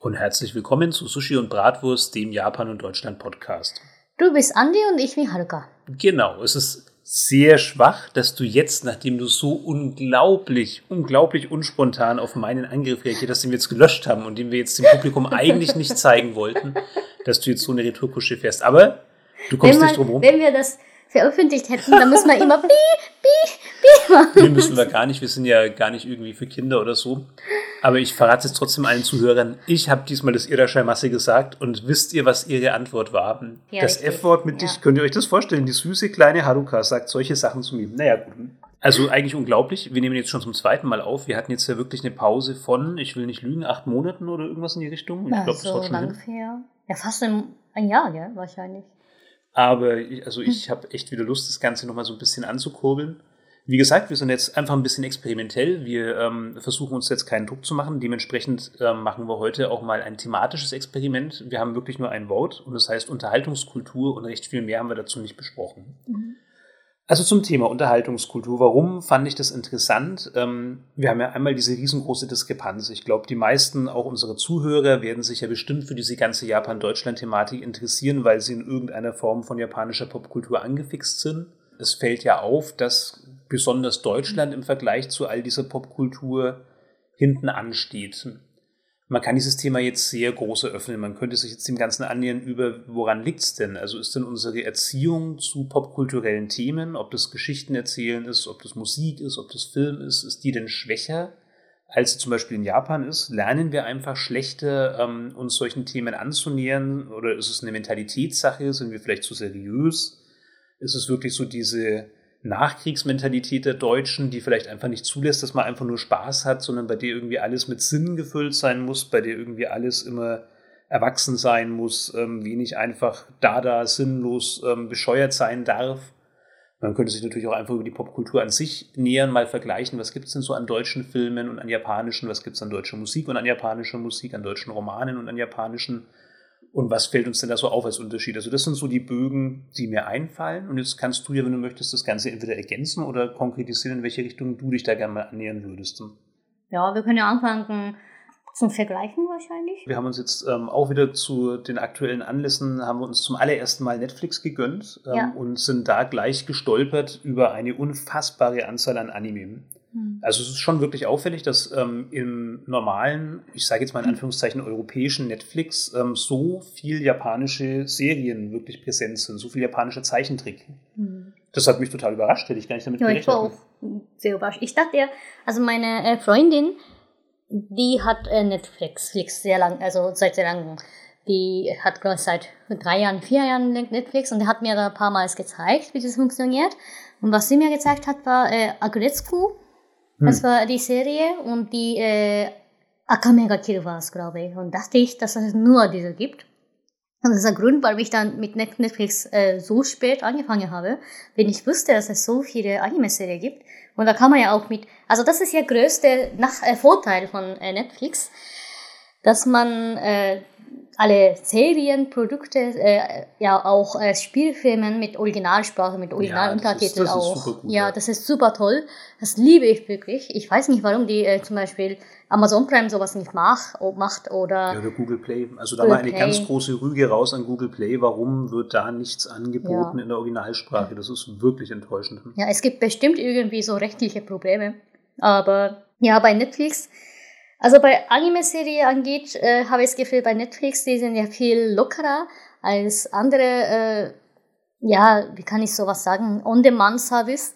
Und herzlich willkommen zu Sushi und Bratwurst, dem Japan und Deutschland Podcast. Du bist Andi und ich bin Haruka. Genau, es ist sehr schwach, dass du jetzt, nachdem du so unglaublich, unglaublich unspontan auf meinen Angriff reagiert hast, den wir jetzt gelöscht haben und den wir jetzt dem Publikum eigentlich nicht zeigen wollten, dass du jetzt so eine Retourkusche fährst. Aber du kommst man, nicht drum rum. Wenn wir das veröffentlicht hätten, dann muss man immer piep, piep, piep machen. Wir müssen wir gar nicht, wir sind ja gar nicht irgendwie für Kinder oder so. Aber ich verrate es trotzdem allen Zuhörern. Ich habe diesmal das Irrerscheinmasse gesagt und wisst ihr, was ihre Antwort war? Ja, das. F-Wort mit Ja. dich, könnt ihr euch das vorstellen? Die süße kleine Haruka sagt solche Sachen zu mir. Naja, gut. Also eigentlich unglaublich. Wir nehmen jetzt schon zum zweiten Mal auf. Wir hatten jetzt ja wirklich eine Pause von, ich will nicht lügen, acht Monaten oder irgendwas in die Richtung. Ich Ja, glaube, das so schon hin. ungefähr. Ja, fast ein, ein Jahr, ja, wahrscheinlich. Aber ich, also ich habe echt wieder Lust, das Ganze nochmal so ein bisschen anzukurbeln. Wie gesagt, wir sind jetzt einfach ein bisschen experimentell. Wir ähm, versuchen uns jetzt keinen Druck zu machen. Dementsprechend ähm, machen wir heute auch mal ein thematisches Experiment. Wir haben wirklich nur ein Wort und das heißt Unterhaltungskultur und recht viel mehr haben wir dazu nicht besprochen. Also zum Thema Unterhaltungskultur. Warum fand ich das interessant? Ähm, wir haben ja einmal diese riesengroße Diskrepanz. Ich glaube, die meisten, auch unsere Zuhörer, werden sich ja bestimmt für diese ganze Japan-Deutschland-Thematik interessieren, weil sie in irgendeiner Form von japanischer Popkultur angefixt sind. Es fällt ja auf, dass besonders Deutschland im Vergleich zu all dieser Popkultur hinten ansteht. Man kann dieses Thema jetzt sehr groß eröffnen. Man könnte sich jetzt dem Ganzen annähern über, woran liegt's denn? Also ist denn unsere Erziehung zu popkulturellen Themen, ob das Geschichten erzählen ist, ob das Musik ist, ob das Film ist, ist die denn schwächer, als zum Beispiel in Japan ist? Lernen wir einfach schlechter, ähm, uns solchen Themen anzunähern? Oder ist es eine Mentalitätssache? Sind wir vielleicht zu seriös? Ist es wirklich so diese Nachkriegsmentalität der Deutschen, die vielleicht einfach nicht zulässt, dass man einfach nur Spaß hat, sondern bei der irgendwie alles mit Sinn gefüllt sein muss, bei der irgendwie alles immer erwachsen sein muss, ähm, wenig einfach da, da, sinnlos ähm, bescheuert sein darf. Man könnte sich natürlich auch einfach über die Popkultur an sich nähern, mal vergleichen, was gibt es denn so an deutschen Filmen und an japanischen, was gibt es an deutscher Musik und an japanischer Musik, an deutschen Romanen und an japanischen und was fällt uns denn da so auf als Unterschied? Also das sind so die Bögen, die mir einfallen. Und jetzt kannst du ja, wenn du möchtest, das Ganze entweder ergänzen oder konkretisieren, in welche Richtung du dich da gerne mal annähern würdest. Ja, wir können ja anfangen zum Vergleichen wahrscheinlich. Wir haben uns jetzt ähm, auch wieder zu den aktuellen Anlässen, haben wir uns zum allerersten Mal Netflix gegönnt ähm, Ja. und sind da gleich gestolpert über eine unfassbare Anzahl an Anime. Hm. Also es ist schon wirklich auffällig, dass ähm, im normalen, ich sage jetzt mal in Anführungszeichen europäischen Netflix ähm, so viel japanische Serien wirklich präsent sind, so viel japanische Zeichentrick. Hm. Das hat mich total überrascht, hätte ich gar nicht damit Ja, ich war auch sehr überrascht. Ich dachte ja, also meine äh, Freundin, die hat äh, Netflix Flix sehr lang, also seit sehr langem. Die hat, glaube ich, seit drei Jahren, vier Jahren Netflix und die hat mir da ein paar Mal gezeigt, wie das funktioniert. Und was sie mir gezeigt hat, war äh, Agretsuko. Das war die Serie und die äh, Akamega Kill war es, glaube ich. Und dachte ich, dass es nur diese gibt. Und das ist der Grund, warum ich dann mit Net- Netflix äh, so spät angefangen habe, wenn ich wusste, dass es so viele Anime-Serien gibt. Und da kann man ja auch mit, also das ist ja größte Nach äh, Vorteil von äh, Netflix, dass man äh, alle Serien, Produkte, äh, ja auch äh, Spielfilmen mit Originalsprache, mit Originaluntertiteln das ist auch. super gut, ja, ja. das ist super toll. Das liebe ich wirklich. Ich weiß nicht, warum die äh, zum Beispiel Amazon Prime sowas nicht mach, macht oder Ja, oder Google Play. Also da Google mal eine Play. ganz große Rüge raus an Google Play. Warum wird da nichts angeboten Ja. in der Originalsprache? Das ist wirklich enttäuschend. Ja, es gibt bestimmt irgendwie so rechtliche Probleme. Aber ja, bei Netflix, also bei Anime-Serie angeht, äh, habe ich das Gefühl, bei Netflix, die sind ja viel lockerer als andere, äh, ja, wie kann ich sowas sagen, On-Demand-Service.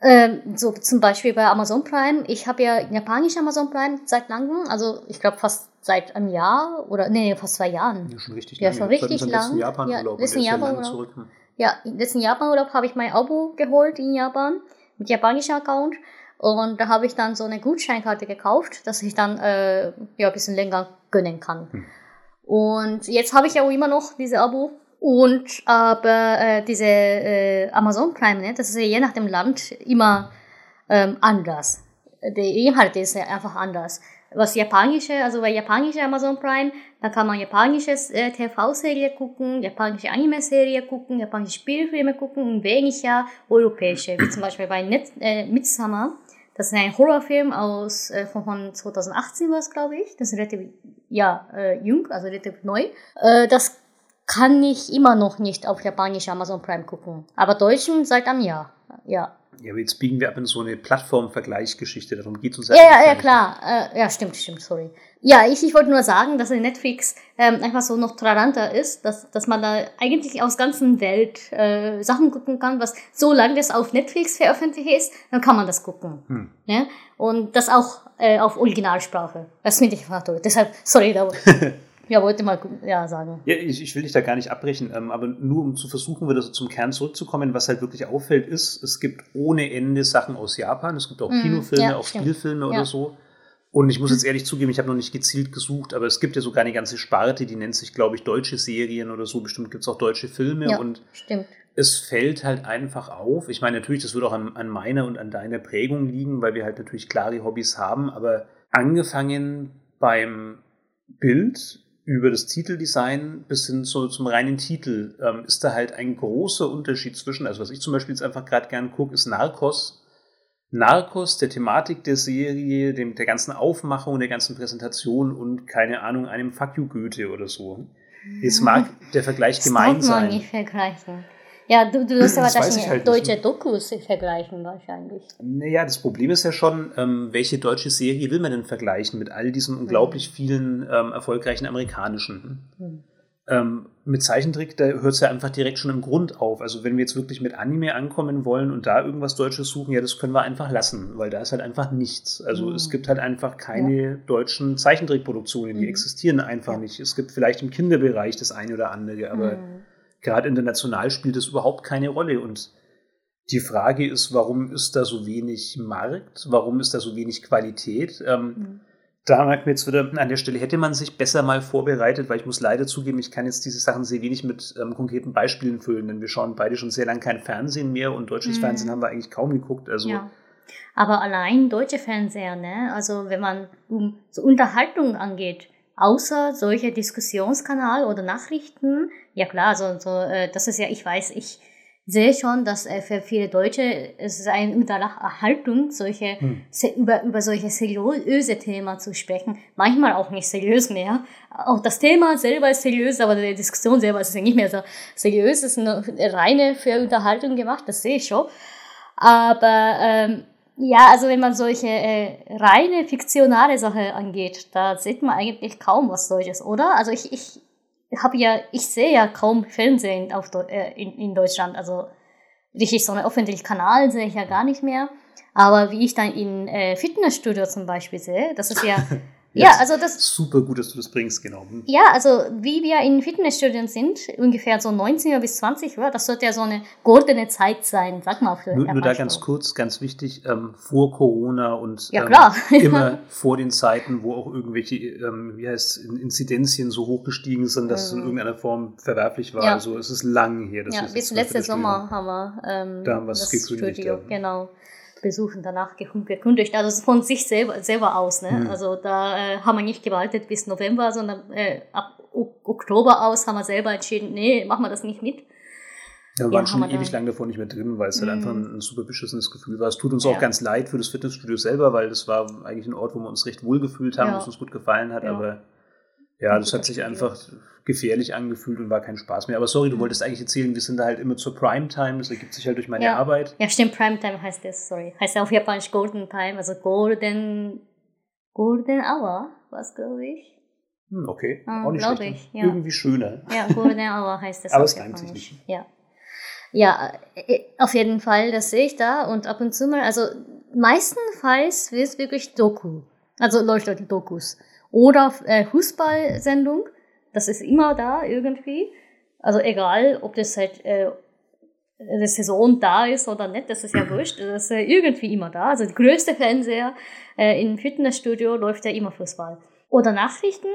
Ähm, so zum Beispiel bei Amazon Prime. Ich habe ja japanisch Amazon Prime seit langem, also ich glaube fast seit einem Jahr oder nee, fast zwei Jahren. Ja, schon richtig Ja, schon richtig lang. letzten Japan-Urlaub. Ja, und letzten der ist ja lange Japan-Urlaub. zurück. Ja, letzten Japan-Urlaub habe ich mein Abo geholt in Japan mit japanischem Account. Und da habe ich dann so eine Gutscheinkarte gekauft, dass ich dann äh, ja, ein bisschen länger gönnen kann. Hm. Und jetzt habe ich ja auch immer noch diese Abo. Und aber äh, diese äh, Amazon Prime, ne, das ist ja je nach dem Land immer ähm, anders. Der Inhalt ist ja einfach anders. Was japanische, also bei japanische Amazon Prime, da kann man japanisches äh, TV-Serie gucken, japanische Anime-Serie gucken, japanische Spielfilme gucken und weniger europäische, wie zum Beispiel bei Net, äh, Midsummer. Das ist ein Horrorfilm aus äh, von, von 2018 war es, glaube ich. Das ist relativ ja äh, jung, also relativ neu. Äh, das kann ich immer noch nicht auf Japanisch Amazon Prime gucken. Aber Deutschen seit einem Jahr. Ja. Ja, aber jetzt biegen wir ab in so eine Plattform-Vergleichsgeschichte. Darum geht es uns Ja, ja, ja, klar. Äh, ja, stimmt, stimmt, sorry. Ja, ich, ich wollte nur sagen, dass Netflix ähm, einfach so noch toleranter ist, dass, dass man da eigentlich aus ganzen Welt äh, Sachen gucken kann, was solange das auf Netflix veröffentlicht ist, dann kann man das gucken. Hm. Ja? Und das auch äh, auf Originalsprache. Das finde ich einfach toll. Deshalb, sorry, da Ja, wollte mal ja, sagen. Ja, ich, ich will dich da gar nicht abbrechen, ähm, aber nur um zu versuchen, wieder so zum Kern zurückzukommen, was halt wirklich auffällt, ist, es gibt ohne Ende Sachen aus Japan. Es gibt auch mm, Kinofilme, ja, auch stimmt. Spielfilme oder so. Und ich muss jetzt ehrlich zugeben, ich habe noch nicht gezielt gesucht, aber es gibt ja sogar eine ganze Sparte, die nennt sich, glaube ich, deutsche Serien oder so. Bestimmt gibt es auch deutsche Filme. Ja, und stimmt. es fällt halt einfach auf. Ich meine, natürlich, das wird auch an, an meiner und an deiner Prägung liegen, weil wir halt natürlich klare Hobbys haben, aber angefangen beim Bild, über das Titeldesign bis hin zu, zum reinen Titel ähm, ist da halt ein großer Unterschied zwischen, also was ich zum Beispiel jetzt einfach gerade gern gucke, ist Narcos. Narcos, der Thematik der Serie, dem, der ganzen Aufmachung, der ganzen Präsentation und keine Ahnung, einem Fuck you Goethe oder so. Jetzt mag der Vergleich gemein sein. Nicht vergleichen. Ja, du, du wirst aber wahrscheinlich halt deutsche nicht. Dokus vergleichen wahrscheinlich. Naja, das Problem ist ja schon, ähm, welche deutsche Serie will man denn vergleichen mit all diesen unglaublich mhm. vielen ähm, erfolgreichen amerikanischen? Mhm. Ähm, mit Zeichentrick, da hört es ja einfach direkt schon im Grund auf. Also wenn wir jetzt wirklich mit Anime ankommen wollen und da irgendwas Deutsches suchen, ja, das können wir einfach lassen, weil da ist halt einfach nichts. Also mhm. es gibt halt einfach keine ja. deutschen Zeichentrickproduktionen, die mhm. existieren einfach ja. nicht. Es gibt vielleicht im Kinderbereich das eine oder andere, aber mhm gerade international spielt es überhaupt keine Rolle. Und die Frage ist, warum ist da so wenig Markt? Warum ist da so wenig Qualität? Ähm, mhm. Da merkt man jetzt wieder, an der Stelle hätte man sich besser mal vorbereitet, weil ich muss leider zugeben, ich kann jetzt diese Sachen sehr wenig mit ähm, konkreten Beispielen füllen, denn wir schauen beide schon sehr lange kein Fernsehen mehr und deutsches mhm. Fernsehen haben wir eigentlich kaum geguckt. Also ja. Aber allein deutsche Fernseher, ne? Also wenn man um so Unterhaltung angeht, außer solche Diskussionskanal oder Nachrichten, ja klar, so, so äh, das ist ja, ich weiß, ich sehe schon, dass äh, für viele Deutsche es ist eine Unterhaltung, solche hm. über über solche seriöse Themen zu sprechen. Manchmal auch nicht seriös mehr. Auch das Thema selber ist seriös, aber die Diskussion selber ist nicht mehr so seriös. Es ist eine reine für Unterhaltung gemacht, das sehe ich schon. Aber ähm, ja, also wenn man solche äh, reine fiktionale Sache angeht, da sieht man eigentlich kaum was solches, oder? Also ich, ich habe ja, ich sehe ja kaum Fernsehen auf, äh, in, in Deutschland. Also richtig so einen öffentlichen Kanal sehe ich ja gar nicht mehr. Aber wie ich dann in äh, Fitnessstudio zum Beispiel sehe, das ist ja Ja, also das. Super gut, dass du das bringst, genau. Hm. Ja, also wie wir in Fitnessstudien sind, ungefähr so 19 bis 20 Uhr, das sollte ja so eine goldene Zeit sein, sag mal. Für nur, nur da ganz kurz, ganz wichtig, ähm, vor Corona und ja, klar. Ähm, immer vor den Zeiten, wo auch irgendwelche, ähm, wie heißt Inzidenzien so hochgestiegen sind, dass es in mhm. irgendeiner Form verwerflich war. Ja. Also es ist lang her. ja, bis letzte Sommer haben wir ähm, da haben gekündigt. Studio, ja. genau besuchen, danach gekündigt. Also von sich selber, selber aus. Ne? Mhm. Also da äh, haben wir nicht gewartet bis November, sondern äh, ab Oktober aus haben wir selber entschieden, nee, machen wir das nicht mit. Ja, wir waren schon ewig lang davon nicht mehr drin, weil es halt einfach ein, ein, super beschissenes Gefühl war. Es tut uns ja. auch ganz leid für das Fitnessstudio selber, weil das war eigentlich ein Ort, wo wir uns recht wohl gefühlt haben, ja. was uns gut gefallen hat, aber ja, das hat sich einfach gefährlich angefühlt und war kein Spaß mehr. Aber sorry, du wolltest eigentlich erzählen, wir sind da halt immer zur Primetime, das ergibt sich halt durch meine ja. Arbeit. Ja, stimmt, Primetime heißt das, sorry. Heißt ja auf Japanisch Golden Time, also Golden, Golden Hour, was glaube ich. Hm, okay, um, auch nicht schlecht. Ich, ja. Irgendwie schöner. Ja, Golden Hour heißt das. Aber es reimt sich nicht. Ja. Ja, äh, auf jeden Fall, das sehe ich da und ab und zu mal, also meistenfalls wird es wirklich Doku. Also dort Dokus. Oder äh, Fußballsendung, das ist immer da irgendwie. Also egal, ob das halt äh, eine Saison da ist oder nicht, das ist ja wurscht. Das ist äh, irgendwie immer da. Also der größte Fernseher äh, im Fitnessstudio läuft ja immer Fußball. Oder Nachrichten.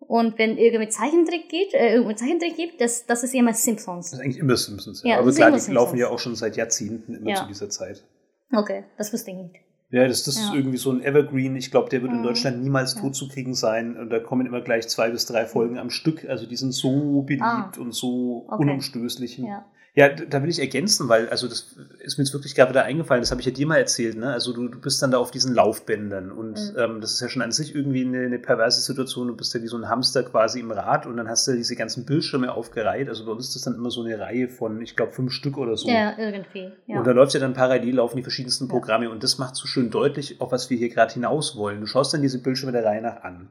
Und wenn irgendwie Zeichentrick geht, äh, irgendwie Zeichentrick gibt, das, das ist immer Simpsons. Das ist eigentlich immer Simpsons. Ja. ja Aber klar, die laufen ja auch schon seit Jahrzehnten immer ja. zu dieser Zeit. Okay, das wusste ich nicht. Ja, das, das ja. ist irgendwie so ein Evergreen. Ich glaube, der wird in mhm. Deutschland niemals ja. tot zu kriegen sein. Und da kommen immer gleich zwei bis drei Folgen am Stück. Also die sind so beliebt ah. und so okay. unumstößlich. Ja. Ja, da will ich ergänzen, weil, also das ist mir jetzt wirklich gerade wieder eingefallen, das habe ich ja dir mal erzählt, ne? Also du, du bist dann da auf diesen Laufbändern und mhm. ähm, das ist ja schon an sich irgendwie eine, eine, perverse Situation. Du bist ja wie so ein Hamster quasi im Rad und dann hast du diese ganzen Bildschirme aufgereiht. Also bei uns ist das dann immer so eine Reihe von, ich glaube, fünf Stück oder so. Ja, irgendwie. Ja. Und da läuft ja dann parallel laufen die verschiedensten Programme ja. und das macht so schön deutlich, auf was wir hier gerade hinaus wollen. Du schaust dann diese Bildschirme der Reihe nach an.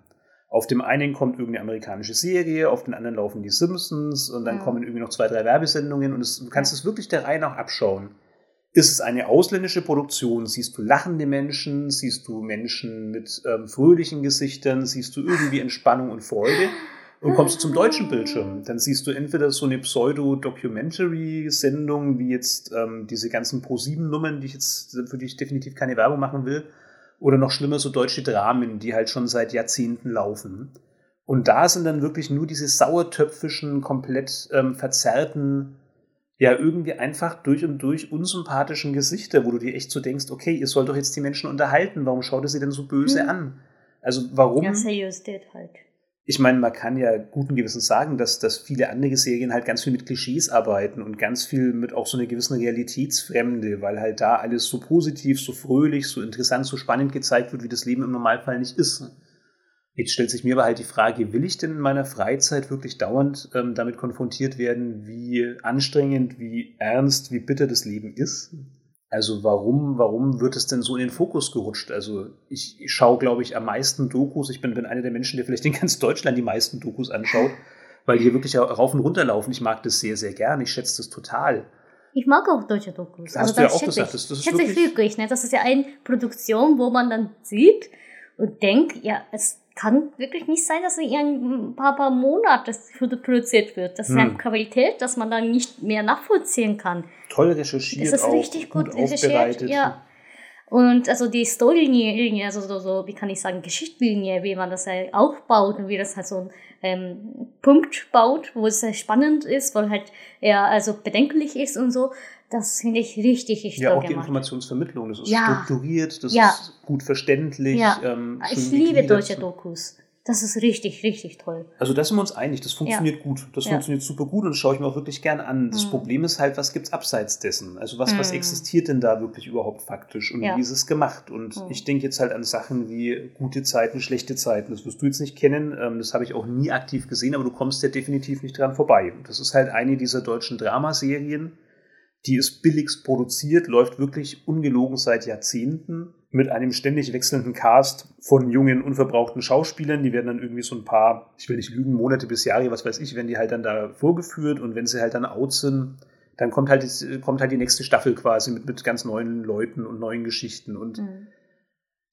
Auf dem einen kommt irgendeine amerikanische Serie, auf den anderen laufen die Simpsons und dann ja. kommen irgendwie noch zwei, drei Werbesendungen und es, du kannst es wirklich der Reihe nach abschauen. Ist es eine ausländische Produktion? Siehst du lachende Menschen? Siehst du Menschen mit ähm, fröhlichen Gesichtern? Siehst du irgendwie Entspannung und Freude? Und kommst du zum deutschen Bildschirm, dann siehst du entweder so eine Pseudo-Documentary-Sendung, wie jetzt ähm, diese ganzen Pro-7-Nummern, die ich jetzt, für die ich definitiv keine Werbung machen will, oder noch schlimmer, so deutsche Dramen, die halt schon seit Jahrzehnten laufen. Und da sind dann wirklich nur diese sauertöpfischen, komplett ähm, verzerrten, ja, irgendwie einfach durch und durch unsympathischen Gesichter, wo du dir echt so denkst, okay, ihr sollt doch jetzt die Menschen unterhalten, warum schaut ihr sie denn so böse hm. an? Also warum? Ja, serious did halt ich meine, man kann ja guten Gewissens sagen, dass, dass viele andere Serien halt ganz viel mit Klischees arbeiten und ganz viel mit auch so einer gewissen Realitätsfremde, weil halt da alles so positiv, so fröhlich, so interessant, so spannend gezeigt wird, wie das Leben im Normalfall nicht ist. Jetzt stellt sich mir aber halt die Frage, will ich denn in meiner Freizeit wirklich dauernd ähm, damit konfrontiert werden, wie anstrengend, wie ernst, wie bitter das Leben ist? Also warum, warum wird es denn so in den Fokus gerutscht? Also ich, ich schaue, glaube ich, am meisten Dokus. Ich bin, bin einer der Menschen, der vielleicht in ganz Deutschland die meisten Dokus anschaut, weil die hier wirklich rauf und runter laufen. Ich mag das sehr, sehr gern. Ich schätze das total. Ich mag auch deutsche Dokus. Hast also, du ja auch gesagt. Das, das ist schätze wirklich, wirklich ne? Das ist ja eine Produktion, wo man dann sieht und denkt, ja, es kann wirklich nicht sein, dass in ein paar, paar Monaten produziert wird. Das ist hm. eine Qualität, dass man dann nicht mehr nachvollziehen kann. Toll recherchiert. Das ist auch, richtig gut, gut recherchiert. Ja. Und also die Storylinie, also so, so, wie kann ich sagen, Geschichtslinie, wie man das halt aufbaut und wie das halt so ein ähm, Punkt baut, wo es sehr spannend ist, wo halt eher also bedenklich ist und so. Das finde ich richtig, richtig Ja, auch die Informationsvermittlung, das ist ja. strukturiert, das ja. ist gut verständlich. Ja. Ähm, ich liebe deutsche Dokus. Das ist richtig, richtig toll. Also da sind wir uns einig, das funktioniert ja. gut. Das funktioniert super gut und das schaue ich mir auch wirklich gern an. Das mhm. Problem ist halt, was gibt es abseits dessen? Also was, mhm. was existiert denn da wirklich überhaupt faktisch und wie ist es gemacht? Und mhm. ich denke jetzt halt an Sachen wie gute Zeiten, schlechte Zeiten. Das wirst du jetzt nicht kennen, ähm, das habe ich auch nie aktiv gesehen, aber du kommst ja definitiv nicht dran vorbei. Das ist halt eine dieser deutschen Dramaserien, die ist billigst produziert, läuft wirklich ungelogen seit Jahrzehnten mit einem ständig wechselnden Cast von jungen, unverbrauchten Schauspielern. Die werden dann irgendwie so ein paar, ich will nicht lügen, Monate bis Jahre, was weiß ich, werden die halt dann da vorgeführt und wenn sie halt dann out sind, dann kommt halt, kommt halt die nächste Staffel quasi mit, mit ganz neuen Leuten und neuen Geschichten und mhm.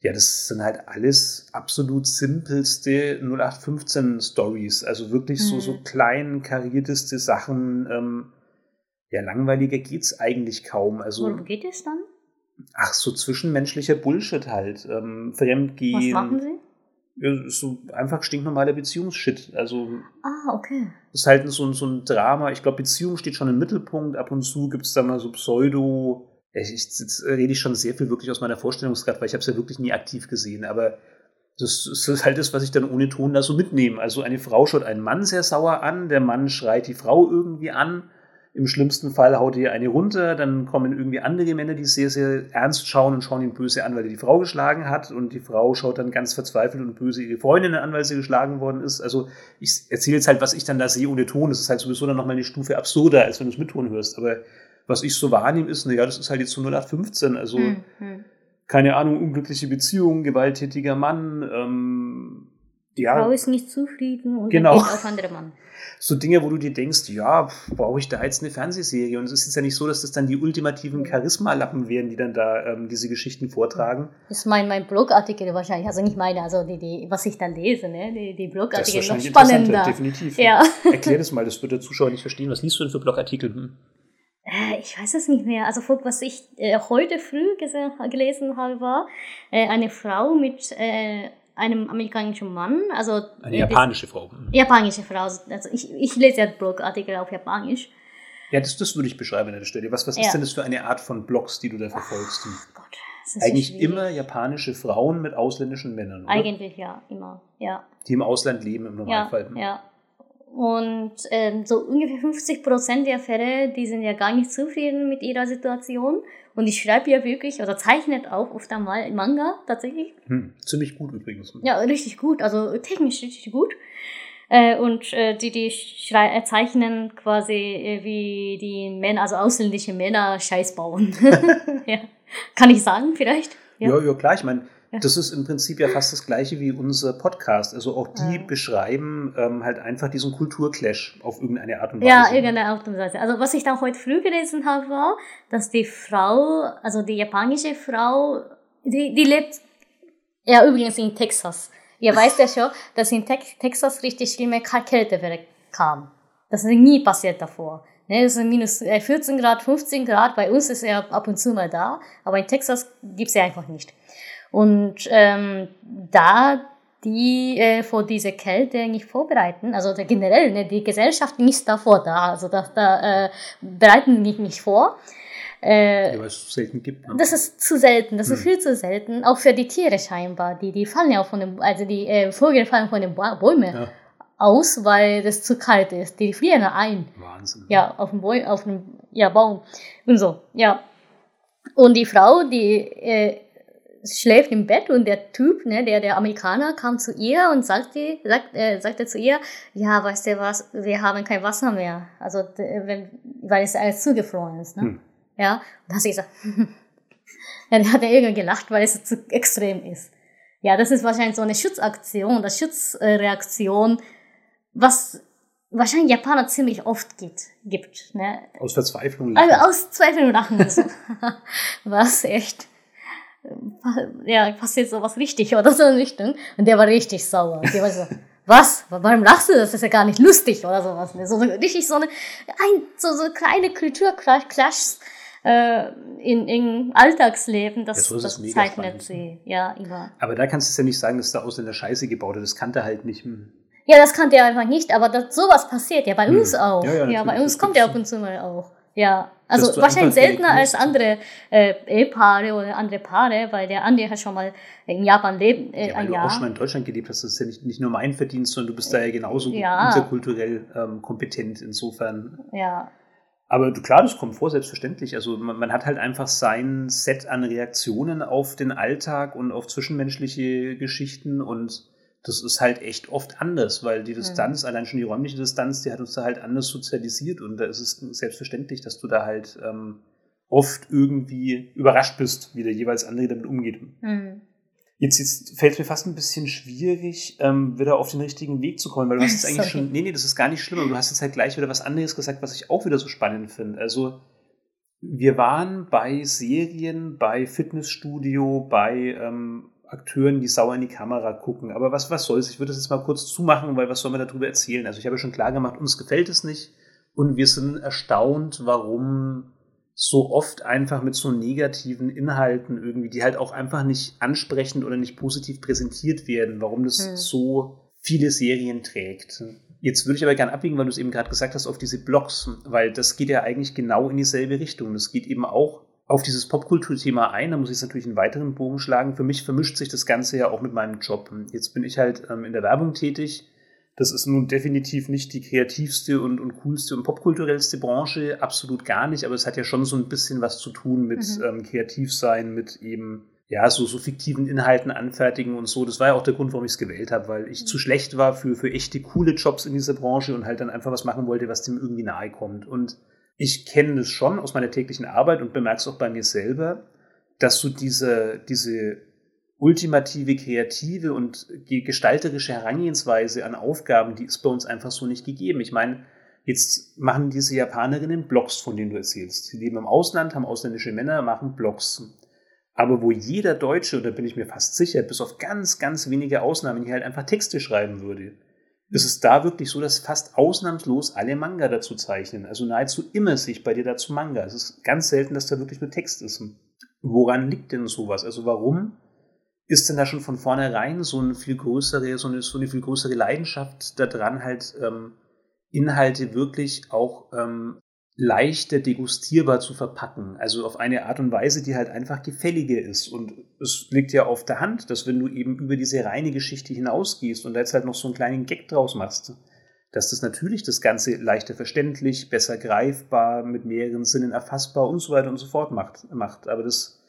Ja, das sind halt alles absolut simpelste 0815 Stories, also wirklich mhm. so, so klein karierteste Sachen, ähm, ja, langweiliger geht's eigentlich kaum. Also, Worum geht es dann? Ach, so zwischenmenschlicher Bullshit halt. Ähm, Fremdgehen. Was machen Sie? Ja, so einfach stinknormaler Beziehungsshit. Also. Ah, okay. Das ist halt so, so ein Drama. Ich glaube, Beziehung steht schon im Mittelpunkt. Ab und zu gibt es da mal so Pseudo. Ich, jetzt rede ich schon sehr viel wirklich aus meiner Vorstellungskraft, weil ich habe es ja wirklich nie aktiv gesehen. Aber das ist halt das, was ich dann ohne Ton da so mitnehme. Also eine Frau schaut einen Mann sehr sauer an, der Mann schreit die Frau irgendwie an im schlimmsten Fall haut ihr eine runter, dann kommen irgendwie andere Männer, die sehr, sehr ernst schauen und schauen ihn böse an, weil er die Frau geschlagen hat. Und die Frau schaut dann ganz verzweifelt und böse ihre Freundin an, weil sie geschlagen worden ist. Also ich erzähle jetzt halt, was ich dann da sehe ohne Ton. Das ist halt sowieso dann nochmal eine Stufe absurder, als wenn du es mit Ton hörst. Aber was ich so wahrnehme, ist, naja, das ist halt jetzt so 0815. Also hm, hm. keine Ahnung, unglückliche Beziehung, gewalttätiger Mann, ähm, ja. Frau ist nicht zufrieden und genau. geht auf andere Mann. So Dinge, wo du dir denkst, ja, brauche ich da jetzt eine Fernsehserie? Und es ist jetzt ja nicht so, dass das dann die ultimativen Charisma-Lappen wären, die dann da ähm, diese Geschichten vortragen. Das ist mein, mein Blogartikel wahrscheinlich, also nicht meine, also die, die, was ich dann lese, ne? die, die Blogartikel noch spannender. Definitiv. Ja. Erklär das mal, das wird der Zuschauer nicht verstehen. Was liest du denn für Blogartikel? Hm? Äh, ich weiß es nicht mehr. Also was ich äh, heute früh gelesen habe, war äh, eine Frau mit äh, einem amerikanischen Mann, also eine japanische Frau. Japanische Frau. Also ich, ich lese ja Blogartikel auf Japanisch. Ja, das, das würde ich beschreiben an der Stelle. Was, was ja. ist denn das für eine Art von Blogs, die du da verfolgst? Ach Gott, Eigentlich so immer japanische Frauen mit ausländischen Männern, oder? Eigentlich ja, immer, ja. Die im Ausland leben im Normalfall. Ja, ja. Und ähm, so ungefähr 50 Prozent der Fälle, die sind ja gar nicht zufrieden mit ihrer Situation. Und ich schreibe ja wirklich, oder zeichnet auch oft einmal Manga tatsächlich. Hm, ziemlich gut übrigens. Ja, richtig gut, also technisch richtig gut. Äh, und äh, die, die schrei äh, zeichnen quasi äh, wie die Männer, also ausländische Männer Scheiß bauen. ja. Kann ich sagen, vielleicht? Ja, ja, ja klar. Ich meine, das ist im Prinzip ja fast das gleiche wie unser Podcast. Also auch die ja. beschreiben ähm, halt einfach diesen Kulturclash auf irgendeine Art und Weise. Ja, irgendeine Art und Weise. Also was ich dann heute früh gelesen habe, war, dass die Frau, also die japanische Frau, die, die lebt ja übrigens in Texas. Ihr weißt ja schon, dass in Texas richtig schlimme Kältewelle kam. Das ist nie passiert davor. Ne, es sind minus 14 äh, Grad, 15 Grad. Bei uns ist er ab und zu mal da, aber in Texas gibt's ja einfach nicht. Und ähm, da die äh, vor diese Kälte nicht vorbereiten, also generell, ne, die Gesellschaft nicht davor da, also da, da äh, bereiten die nicht vor. Äh, ja, es selten gibt. Ne? Das ist zu selten, das hm. ist viel zu selten, auch für die Tiere scheinbar. Die, die fallen ja auch von den, also die äh, Vögel fallen von den Bäumen ja. aus, weil es zu kalt ist. Die frieren ein. Wahnsinn. Ja, auf dem, Bäu auf dem ja, Baum und so, ja. Und die Frau, die äh, schläft im Bett und der Typ, ne, der, der Amerikaner, kam zu ihr und sagte, sagt, äh, sagte zu ihr, ja, weißt du was, wir haben kein Wasser mehr. Also, wenn, weil es alles zugefroren ist. Ne? Hm. Ja, und da hat sie gesagt, ja, der hat ja irgendwie gelacht, weil es zu extrem ist. Ja, das ist wahrscheinlich so eine Schutzaktion oder Schutzreaktion, was wahrscheinlich Japaner ziemlich oft gibt. gibt ne? Aus Verzweiflung lachen. Also aus Verzweiflung lachen. was echt ja, passiert sowas richtig oder so in Richtung. Und der war richtig sauer. Der war so, was? Warum lachst du? Das ist ja gar nicht lustig oder sowas. Ne? So richtig so eine, ein, so, so kleine Kulturclashs äh, in, in Alltagsleben, das, ja, so das, zeichnet sie. Ja, immer. Aber da kannst du es ja nicht sagen, dass der Ausländer Scheiße gebaut hat. Das kannte halt nicht. Hm. Ja, das kannte er einfach nicht, aber das, sowas passiert ja bei hm. uns auch. Ja, ja, ja bei uns kommt er ab und zu mal auch. Ja, also wahrscheinlich seltener als andere äh, Ehepaare oder andere Paare, weil der andere hat schon mal in Japan lebt. Äh, ja, weil ein du Jahr. auch schon mal in Deutschland gelebt hast, das ist ja nicht, nicht nur mein Verdienst, sondern du bist da ja genauso ja. interkulturell ähm, kompetent insofern. Ja. Aber klar, das kommt vor, selbstverständlich. Also man, man, hat halt einfach sein Set an Reaktionen auf den Alltag und auf zwischenmenschliche Geschichten und das ist halt echt oft anders, weil die Distanz, mhm. allein schon die räumliche Distanz, die hat uns da halt anders sozialisiert und da ist es selbstverständlich, dass du da halt ähm, oft irgendwie überrascht bist, wie der jeweils andere damit umgeht. Mhm. Jetzt, jetzt fällt es mir fast ein bisschen schwierig, ähm, wieder auf den richtigen Weg zu kommen, weil du hast jetzt eigentlich schon, nee, nee, das ist gar nicht schlimm, aber du hast jetzt halt gleich wieder was anderes gesagt, was ich auch wieder so spannend finde. Also, wir waren bei Serien, bei Fitnessstudio, bei ähm, Akteuren, die sauer in die Kamera gucken. Aber was, was soll's? Ich würde das jetzt mal kurz zumachen, weil was soll man darüber erzählen? Also ich habe schon klar gemacht, uns gefällt es nicht und wir sind erstaunt, warum so oft einfach mit so negativen Inhalten irgendwie, die halt auch einfach nicht ansprechend oder nicht positiv präsentiert werden, warum das hm. so viele Serien trägt. Jetzt würde ich aber gerne abbiegen, weil du es eben gerade gesagt hast, auf diese Blogs, weil das geht ja eigentlich genau in dieselbe Richtung. Das geht eben auch auf dieses Popkulturthema ein. Da muss ich jetzt natürlich einen weiteren Bogen schlagen. Für mich vermischt sich das Ganze ja auch mit meinem Job. Jetzt bin ich halt ähm, in der Werbung tätig. Das ist nun definitiv nicht die kreativste und, und coolste und popkulturellste Branche, absolut gar nicht, aber es hat ja schon so ein bisschen was zu tun mit mhm. ähm, Kreativsein, mit eben ja, so, so fiktiven Inhalten anfertigen und so. Das war ja auch der Grund, warum ich es gewählt habe, weil ich mhm. zu schlecht war für, für echte coole Jobs in dieser Branche und halt dann einfach was machen wollte, was dem irgendwie nahe kommt. Und ich kenne das schon aus meiner täglichen Arbeit und bemerke es auch bei mir selber, dass so diese, diese ultimative, kreative und gestalterische Herangehensweise an Aufgaben, die ist bei uns einfach so nicht gegeben. Ich meine, jetzt machen diese Japanerinnen Blogs, von denen du erzählst. Sie leben im Ausland, haben ausländische Männer, machen Blogs. Aber wo jeder Deutsche, da bin ich mir fast sicher, bis auf ganz, ganz wenige Ausnahmen hier halt einfach Texte schreiben würde, ist es da wirklich so, dass fast ausnahmslos alle Manga dazu zeichnen. Also nahezu immer sich bei dir dazu Manga. Es ist ganz selten, dass da wirklich nur Text ist. Woran liegt denn sowas? Also warum ist denn da schon von vornherein so eine viel größere, so eine, so eine viel größere Leidenschaft daran, halt ähm, Inhalte wirklich auch ähm, leichter degustierbar zu verpacken. Also auf eine Art und Weise, die halt einfach gefälliger ist. Und es liegt ja auf der Hand, dass wenn du eben über diese reine Geschichte hinausgehst und da jetzt halt noch so einen kleinen Gag draus machst, dass das natürlich das Ganze leichter verständlich, besser greifbar, mit mehreren Sinnen erfassbar und so weiter und so fort macht. macht. Aber das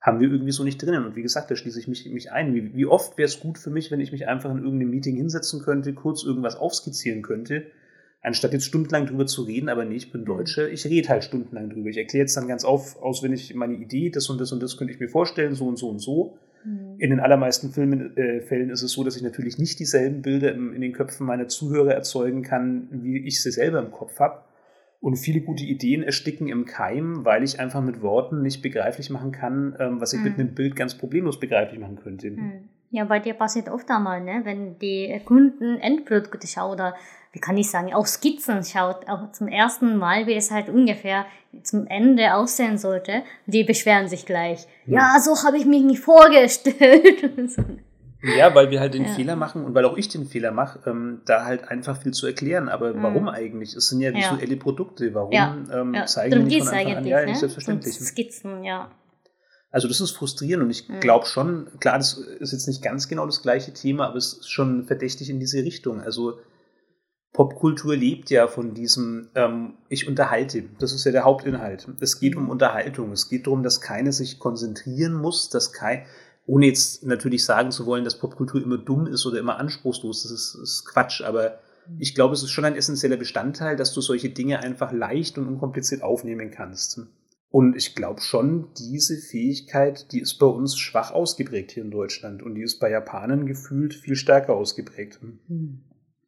haben wir irgendwie so nicht drinnen. Und wie gesagt, da schließe ich mich, mich ein. Wie, wie oft wäre es gut für mich, wenn ich mich einfach in irgendeinem Meeting hinsetzen könnte, kurz irgendwas aufskizzieren könnte, anstatt jetzt stundenlang drüber zu reden, aber nee, ich bin Deutsche, ich rede halt stundenlang drüber. Ich erkläre jetzt dann ganz auf, auswendig meine Idee, das und das und das könnte ich mir vorstellen, so und so und so. Mhm. In den allermeisten Filmen, äh, Fällen ist es so, dass ich natürlich nicht dieselben Bilder im, in den Köpfen meiner Zuhörer erzeugen kann, wie ich sie selber im Kopf habe und viele gute Ideen ersticken im Keim, weil ich einfach mit Worten nicht begreiflich machen kann, ähm, was ich mhm. mit einem Bild ganz problemlos begreiflich machen könnte. Mhm. Ja, bei dir passiert oft einmal, ne? wenn die Kunden Endprodukte schauen oder wie kann ich sagen, auch Skizzen schaut, auch zum ersten Mal, wie es halt ungefähr zum Ende aussehen sollte, die beschweren sich gleich. Ja, ja so habe ich mich nicht vorgestellt. Ja, weil wir halt den ja. Fehler machen und weil auch ich den Fehler mache, ähm, da halt einfach viel zu erklären. Aber mhm. warum eigentlich? Es sind ja visuelle ja. Produkte. Warum ähm, zeigen wir nicht von Anfang an? Ja, ne? nicht selbstverständlich. Skizzen, ja. Also das ist frustrierend und ich mhm. glaube schon, klar, das ist jetzt nicht ganz genau das gleiche Thema, aber es ist schon verdächtig in diese Richtung. Also Popkultur lebt ja von diesem ähm, Ich unterhalte. Das ist ja der Hauptinhalt. Es geht um mhm. Unterhaltung. Es geht darum, dass keiner sich konzentrieren muss, dass kein, ohne jetzt natürlich sagen zu wollen, dass Popkultur immer dumm ist oder immer anspruchslos, das ist, ist Quatsch, aber ich glaube, es ist schon ein essentieller Bestandteil, dass du solche Dinge einfach leicht und unkompliziert aufnehmen kannst. Und ich glaube schon, diese Fähigkeit, die ist bei uns schwach ausgeprägt hier in Deutschland und die ist bei Japanern gefühlt viel stärker ausgeprägt.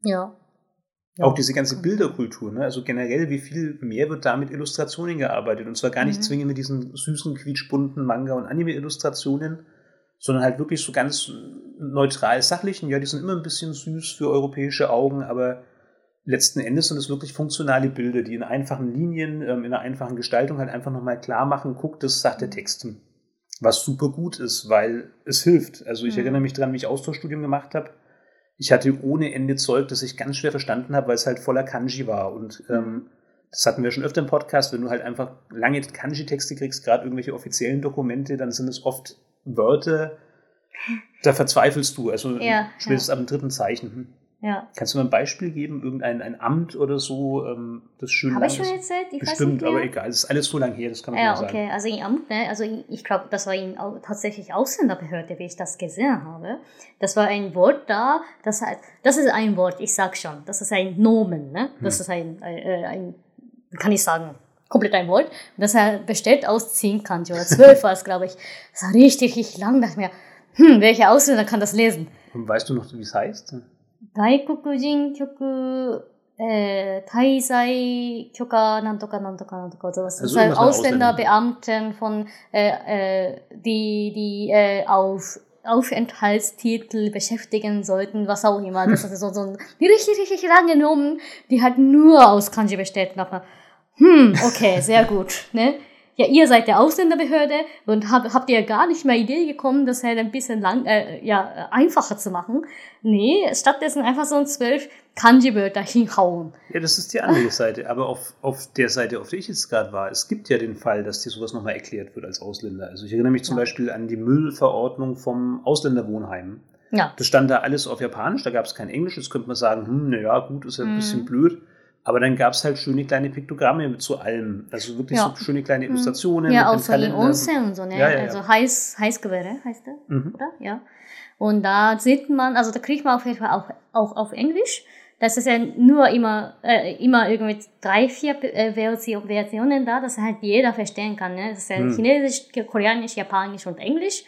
Ja. Auch diese ganze Bilderkultur, ne? also generell, wie viel mehr wird da mit Illustrationen gearbeitet? Und zwar gar nicht mhm. zwingend mit diesen süßen, quietschbunten Manga- und Anime-Illustrationen, sondern halt wirklich so ganz neutral sachlichen. Ja, die sind immer ein bisschen süß für europäische Augen, aber letzten Endes sind es wirklich funktionale Bilder, die in einfachen Linien, ähm, in einer einfachen Gestaltung halt einfach nochmal klar machen, guck, das sagt der Text. Was super gut ist, weil es hilft. Also ich mhm. erinnere mich daran, wie ich Austauschstudium gemacht habe. Ich hatte ohne Ende Zeug, das ich ganz schwer verstanden habe, weil es halt voller Kanji war. Und ähm, das hatten wir schon öfter im Podcast, wenn du halt einfach lange Kanji-Texte kriegst, gerade irgendwelche offiziellen Dokumente, dann sind es oft Wörter, da verzweifelst du, also ja, spätestens ja. ab dem dritten Zeichen. Ja. Kannst du mir ein Beispiel geben, irgendein ein Amt oder so, ähm, das schön Habe ich schon erzählt? Ich Bestimmt, aber egal, es ist alles so lang her, das kann man ja, sagen. Ja, okay, also im Amt, ne, also ich glaube, das war in tatsächlich Ausländerbehörde, wie ich das gesehen habe. Das war ein Wort da, das heißt, das ist ein Wort, ich sag schon, das ist ein Nomen, ne? Das hm. ist ein, äh, ein, kann ich sagen, komplett ein Wort, das er bestellt aus 10 Kanji oder 12 war es, glaube ich. Das war richtig, richtig lang, dachte mir, hm, welcher Ausländer kann das lesen? Und weißt du noch, wie es heißt? 外国人局、äh, 滞在許可なんとかなんとかなんとか sowas. Das also Ausländerbeamten von äh, äh, die die äh, auf Aufenthaltstitel beschäftigen sollten, was auch immer. Das ist so, so ein richtig, richtig lange Nomen, die halt nur aus Kanji besteht. Hm, okay, sehr gut. Ne? Ja, ihr seid der Ausländerbehörde und hab, habt ihr gar nicht mehr Idee gekommen, das halt ein bisschen lang, äh, ja, einfacher zu machen. Nee, stattdessen einfach so ein zwölf Kanji-Wörter hinhauen. Ja, das ist die andere Seite. Aber auf, auf der Seite, auf der ich jetzt gerade war, es gibt ja den Fall, dass dir sowas nochmal erklärt wird als Ausländer. Also ich erinnere mich zum ja. Beispiel an die Müllverordnung vom Ausländerwohnheim. Ja. Das stand da alles auf Japanisch, da gab es kein Englisch. Jetzt könnte man sagen, hm, naja, gut, ist ja ein mhm. bisschen blöd. Aber dann gab es halt schöne kleine Piktogramme zu allem. Also wirklich ja. so schöne kleine mhm. Illustrationen. Ja, auch so in Onsen und so, ne? Ja, ja, also Heiß, Heißgewehre heißt der, mhm. oder? Ja. Und da sieht man, also da kriegt man auf jeden Fall auch, auch auf Englisch. Das ist ja nur immer, äh, immer irgendwie drei, vier äh, Versionen da, dass halt jeder verstehen kann. Ne? Das ist ja mhm. Chinesisch, Koreanisch, Japanisch und Englisch.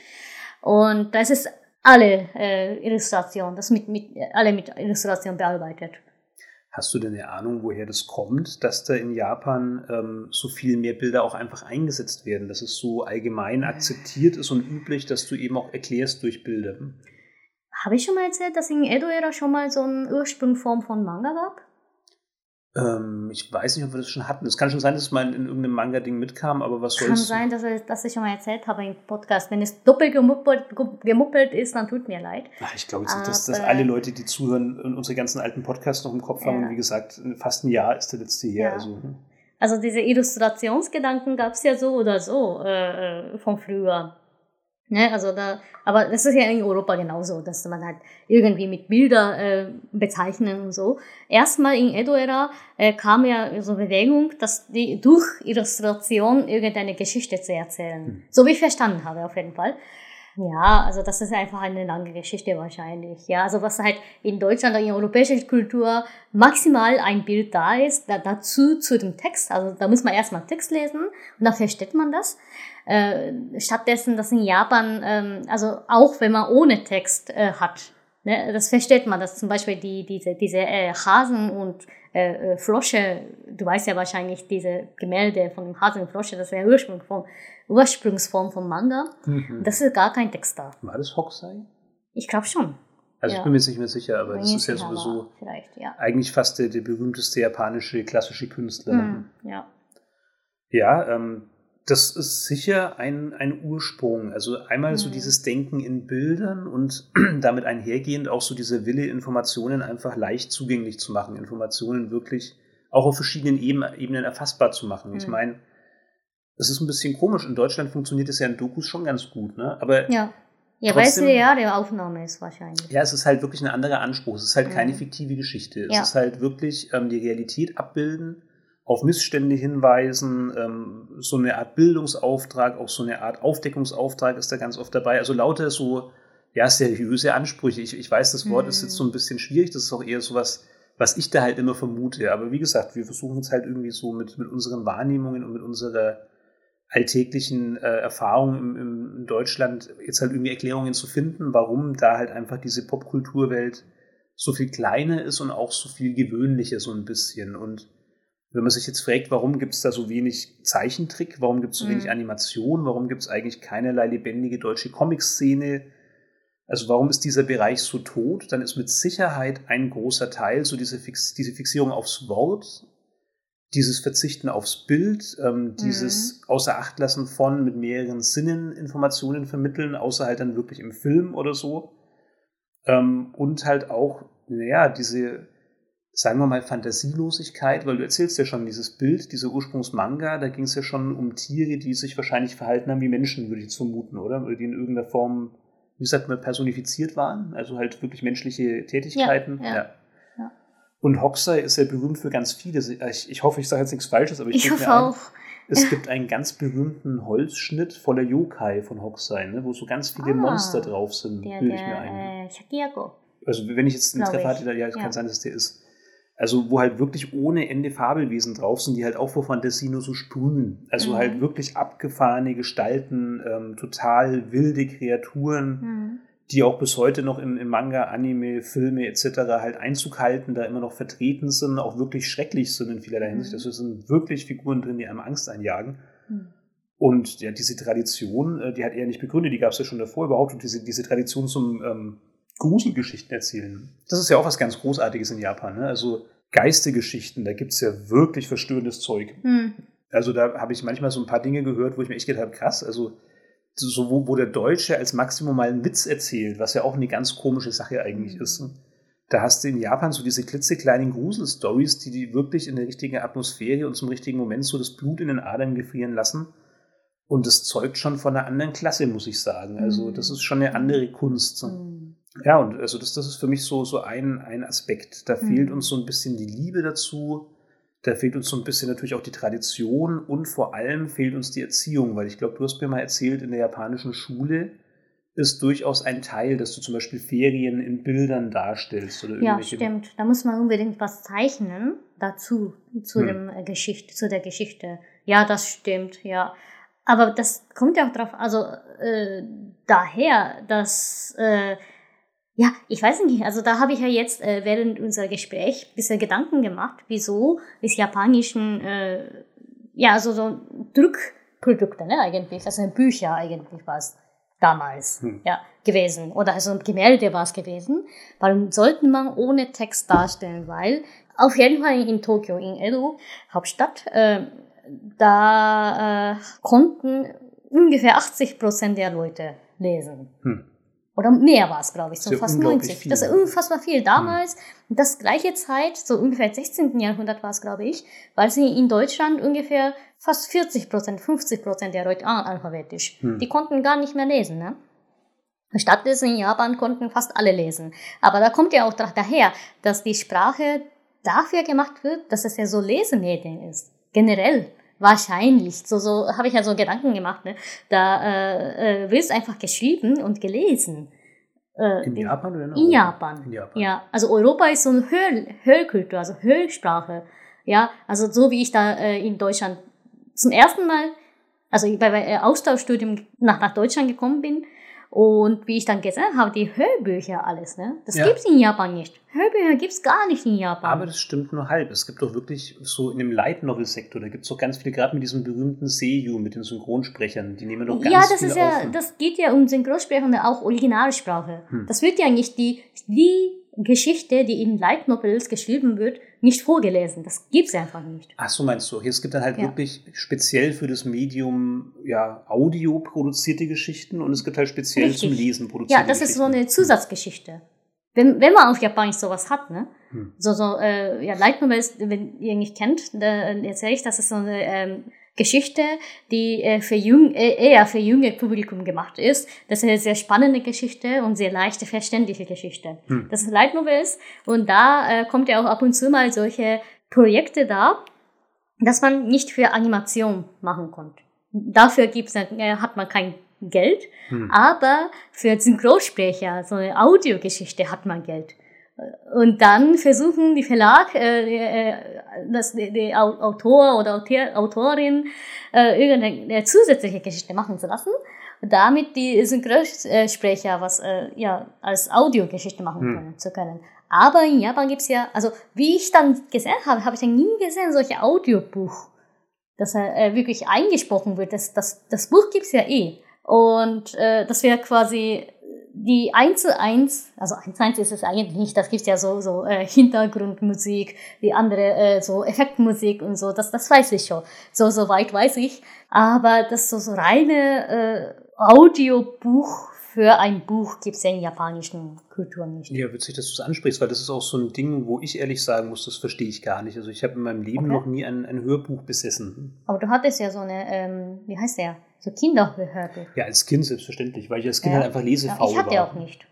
Und das ist alle äh, Illustration, das mit, mit alle mit Illustration bearbeitet. Hast du denn eine Ahnung, woher das kommt, dass da in Japan ähm, so viel mehr Bilder auch einfach eingesetzt werden, dass es so allgemein akzeptiert ist und üblich, dass du eben auch erklärst durch Bilder? Habe ich schon mal erzählt, dass in Edo-Ära schon mal so eine Ursprungform von Manga gab? Ähm, ich weiß nicht, ob wir das schon hatten. Es kann schon sein, dass es mal in irgendeinem Manga-Ding mitkam, aber was soll's? Kann sein, dass, ich, dass ich schon mal erzählt habe im Podcast. Wenn es doppelt gemuppelt, gemuppelt ist, dann tut mir leid. Ach, ich glaube jetzt nicht, dass, dass, alle Leute, die zuhören, unsere ganzen alten Podcasts noch im Kopf haben. Ja. Und wie gesagt, fast ein Jahr ist der letzte hier. Ja. Also, hm. also diese Illustrationsgedanken gab es ja so oder so äh, äh, von früher. Ne, also da, aber das ist ja in Europa genauso, dass man halt irgendwie mit Bilder äh, bezeichnen und so. Erstmal in Edo-Ära äh, kam ja so Bewegung, dass die durch Illustration irgendeine Geschichte zu erzählen. Hm. So wie ich verstanden habe, auf jeden Fall. Ja, also das ist einfach eine lange Geschichte wahrscheinlich. Ja, also was halt in Deutschland oder in europäischer Kultur maximal ein Bild da ist, da, dazu zu dem Text. Also da muss man erstmal Text lesen und dann versteht man das. Äh, stattdessen, dass in Japan, ähm, also auch wenn man ohne Text äh, hat, ne, das versteht man, dass zum Beispiel die, diese, diese äh, Hasen und äh, äh, Frosche, du weißt ja wahrscheinlich diese Gemälde von dem Hasen und Frosche, das ist der Ursprung von Ursprungsform vom Manga. Mhm. Das ist gar kein Text da. War das Hokusai? Ich glaube schon. Also ja. ich bin mir nicht mehr sicher, aber das ist ja sowieso ja. eigentlich fast der, der, berühmteste japanische klassische Künstler. Mhm, ja. Ja, ähm, das ist sicher ein, ein Ursprung. Also einmal mhm. so dieses Denken in Bildern und damit einhergehend auch so diese Wille, Informationen einfach leicht zugänglich zu machen, Informationen wirklich auch auf verschiedenen Ebenen erfassbar zu machen. Ich mhm. meine, das ist ein bisschen komisch. In Deutschland funktioniert es ja in Dokus schon ganz gut, ne? Aber ja. Ja, trotzdem, weil es ja der Aufnahme ist wahrscheinlich. Ja, es ist halt wirklich ein anderer Anspruch. Es ist halt keine mhm. fiktive Geschichte. Es ja. ist halt wirklich ähm, die Realität abbilden, auf Missstände hinweisen, ähm, so eine Art Bildungsauftrag, auch so eine Art Aufdeckungsauftrag ist da ganz oft dabei. Also lauter so, ja, seriöse Ansprüche. Ich, ich weiß, das Wort mhm. ist jetzt so ein bisschen schwierig. Das ist auch eher so was, was ich da halt immer vermute. Aber wie gesagt, wir versuchen es halt irgendwie so mit, mit unseren Wahrnehmungen und mit unserer alltäglichen äh, Erfahrungen im, in Deutschland jetzt halt irgendwie Erklärungen zu finden, warum da halt einfach diese Popkulturwelt so viel kleiner ist und auch so viel gewöhnlicher so ein bisschen. Und wenn man sich jetzt fragt, warum gibt es da so wenig Zeichentrick, warum gibt es so mhm. wenig Animation, warum gibt es eigentlich keinerlei lebendige deutsche Comic-Szene, also warum ist dieser Bereich so tot, dann ist mit Sicherheit ein großer Teil so diese, Fix diese Fixierung aufs Wort dieses Verzichten aufs Bild, ähm, dieses mhm. außer Acht lassen von mit mehreren Sinnen Informationen vermitteln, außer halt dann wirklich im Film oder so. Ähm, und halt auch, naja, diese, sagen wir mal, Fantasielosigkeit, weil du erzählst ja schon dieses Bild, dieser Ursprungsmanga, da ging es ja schon um Tiere, die sich wahrscheinlich verhalten haben wie Menschen, würde ich vermuten, oder? Oder die in irgendeiner Form, wie sagt man, personifiziert waren, also halt wirklich menschliche Tätigkeiten. ja. ja. ja. Und Hokusai ist ja berühmt für ganz viele. Ich, ich hoffe, ich sage jetzt nichts Falsches, aber ich, ich hoffe auch. es gibt einen ganz berühmten Holzschnitt voller Yokai von Hokusai, ne, wo so ganz viele ah, Monster drauf sind, der, bilde ich mir ein. Äh, Shakiyago. Also wenn ich jetzt den Treffer hatte, ja, kann ja. sein, dass der ist. Also wo halt wirklich ohne Ende Fabelwesen drauf sind, die halt auch vor Fantasie nur so sprühen. Also mhm. halt wirklich abgefahrene Gestalten, ähm, total wilde Kreaturen. Mhm die auch bis heute noch im, im, Manga, Anime, Filme etc. halt Einzug halten, da immer noch vertreten sind, auch wirklich schrecklich sind in vielerlei Hinsicht. Mhm. Also es sind wirklich Figuren drin, die einem Angst einjagen. Mhm. Und ja, diese Tradition, äh, die hat er nicht begründet, die gab es ja schon davor überhaupt. Und diese, diese Tradition zum ähm, Gruselgeschichten erzählen, das ist ja auch was ganz Großartiges in Japan. Ne? Also Geistegeschichten, da gibt es ja wirklich verstörendes Zeug. Mhm. Also da habe ich manchmal so ein paar Dinge gehört, wo ich mir echt gedacht habe, krass, also so wo, wo der Deutsche als Maximum mal einen Witz erzählt, was ja auch eine ganz komische Sache eigentlich mhm. ist. Ne? Da hast du in Japan so diese klitzekleinen Grusel-Stories, die die wirklich in der richtigen Atmosphäre und zum richtigen Moment so das Blut in den Adern gefrieren lassen. Und das zeugt schon von einer anderen Klasse, muss ich sagen. Also, mhm. das ist schon eine andere Kunst. Mhm. Ja, und also das, das ist für mich so, so ein, ein Aspekt. Da mhm. fehlt uns so ein bisschen die Liebe dazu da fehlt uns so ein bisschen natürlich auch die Tradition und vor allem fehlt uns die Erziehung, weil ich glaube, du hast mir mal erzählt, in der japanischen Schule ist durchaus ein Teil, dass du zum Beispiel Ferien in Bildern darstellst oder irgendwelche. Ja, stimmt. Da muss man unbedingt was zeichnen dazu, zu, hm. dem äh, Geschichte, zu der Geschichte. Ja, das stimmt, ja. Aber das kommt ja auch drauf, also äh, daher, dass äh, ja, ich weiß nicht. Also da habe ich ja jetzt äh, während unser Gespräch ein bisschen Gedanken gemacht, wieso ist japanischen, äh, ja, also so Druckprodukte, ne, eigentlich, also Bücher eigentlich war es damals, hm. ja, gewesen. Oder also ein Gemälde war es gewesen. Warum sollten man ohne Text darstellen? Weil auf jeden Fall in Tokio, in Edo, Hauptstadt, äh, da äh, konnten ungefähr 80 Prozent der Leute lesen. Hm. Oder mehr war es, glaube ich, so Sehr fast unglaublich 90. viel, Das ist unfassbar viel. Damals, das gleiche Zeit, so ungefähr 16. Jahrhundert war es, glaube ich, weil sie in Deutschland ungefähr fast 40 Prozent, 50 Prozent der Leute analphabetisch. Hm. Die konnten gar nicht mehr lesen, ne? Stattdessen in Japan konnten fast alle lesen. Aber da kommt ja auch da- daher, dass die Sprache dafür gemacht wird, dass es ja so Lesemedien ist. Generell. Wahrscheinlich. So, so habe ich ja so Gedanken gemacht. Ne? Da äh, äh, wird es einfach geschrieben und gelesen. Äh, In Japan oder in in Japan. In Japan. Ja, also Europa ist so eine Hör Hörkultur, also Hörsprache. Ja, also so wie ich da äh, in Deutschland zum ersten Mal, also bei, bei äh, Austauschstudium nach, nach Deutschland gekommen bin und wie ich dann gesehen habe, die Hörbücher alles, ne? Das Ja. gibt's in Japan nicht. Hörbücher gibt's gar nicht in Japan. Aber das stimmt nur halb. Es gibt doch wirklich so in dem Light Novel Sektor, da gibt es doch ganz viele, gerade mit diesem berühmten Seiyu, mit den Synchronsprechern, die nehmen doch ganz ja, das viel ist ja, auf. das geht ja um Synchronsprache und auch Originalsprache. Hm. Das wird ja nicht die, die Geschichte, die in Light Novels geschrieben wird, nicht vorgelesen. Das gibt's einfach nicht. Ach so meinst du. Es gibt dann halt Ja. wirklich speziell für das Medium ja, Audio produzierte Geschichten und es gibt halt speziell Richtig. zum Lesen produzierte Ja, das ist so Geschichten. eine Zusatzgeschichte. Wenn, wenn man auf Japanisch sowas hat, ne? Hm. So, so, äh, ja, Light Novels, wenn ihr nicht kennt, da erzähle ich, das ist so eine ähm, Geschichte, die äh, für jung, äh, eher für junge Publikum gemacht ist. Das ist eine sehr spannende Geschichte und sehr leichte, verständliche Geschichte. Hm. Das ist Light Novels und da äh, kommt ja auch ab und zu mal solche Projekte da, dass man nicht für Animation machen konnte. Dafür gibt's, äh, hat man kein Geld, Hm. aber für Synchronsprecher, so eine Audiogeschichte hat man Geld. Und dann versuchen die Verlag, äh, äh, dass die, die Au- Autor oder Autor, Autorin äh, irgendeine zusätzliche Geschichte machen zu lassen, damit die Synchronsprecher was äh, ja als Audiogeschichte machen Hm. können, zu können. Aber in Japan gibt's ja, also wie ich dann gesehen habe, habe ich dann nie gesehen, solche Audiobuch, dass er äh, wirklich eingesprochen wird. Das, das, das Buch gibt's ja eh. Und äh, das wäre quasi die 1 zu 1, also 1 zu 1 ist es eigentlich nicht, das gibt's ja so, so äh, Hintergrundmusik, die andere äh, so Effektmusik und so, das, das weiß ich schon. So, so weit weiß ich. Aber das so, so reine äh, Audiobuch für ein Buch gibt's ja in japanischen Kultur nicht. Ja, witzig, dass du es ansprichst, weil das ist auch so ein Ding, wo ich ehrlich sagen muss, das verstehe ich gar nicht. Also ich habe in meinem Leben Okay. noch nie ein, ein Hörbuch besessen. Aber du hattest ja so eine, ähm, wie heißt der? So Kinderhörbuch. Ja, als Kind selbstverständlich, weil ich als Kind Ja. halt einfach Ja, lesefaul ich hatte war. auch nicht.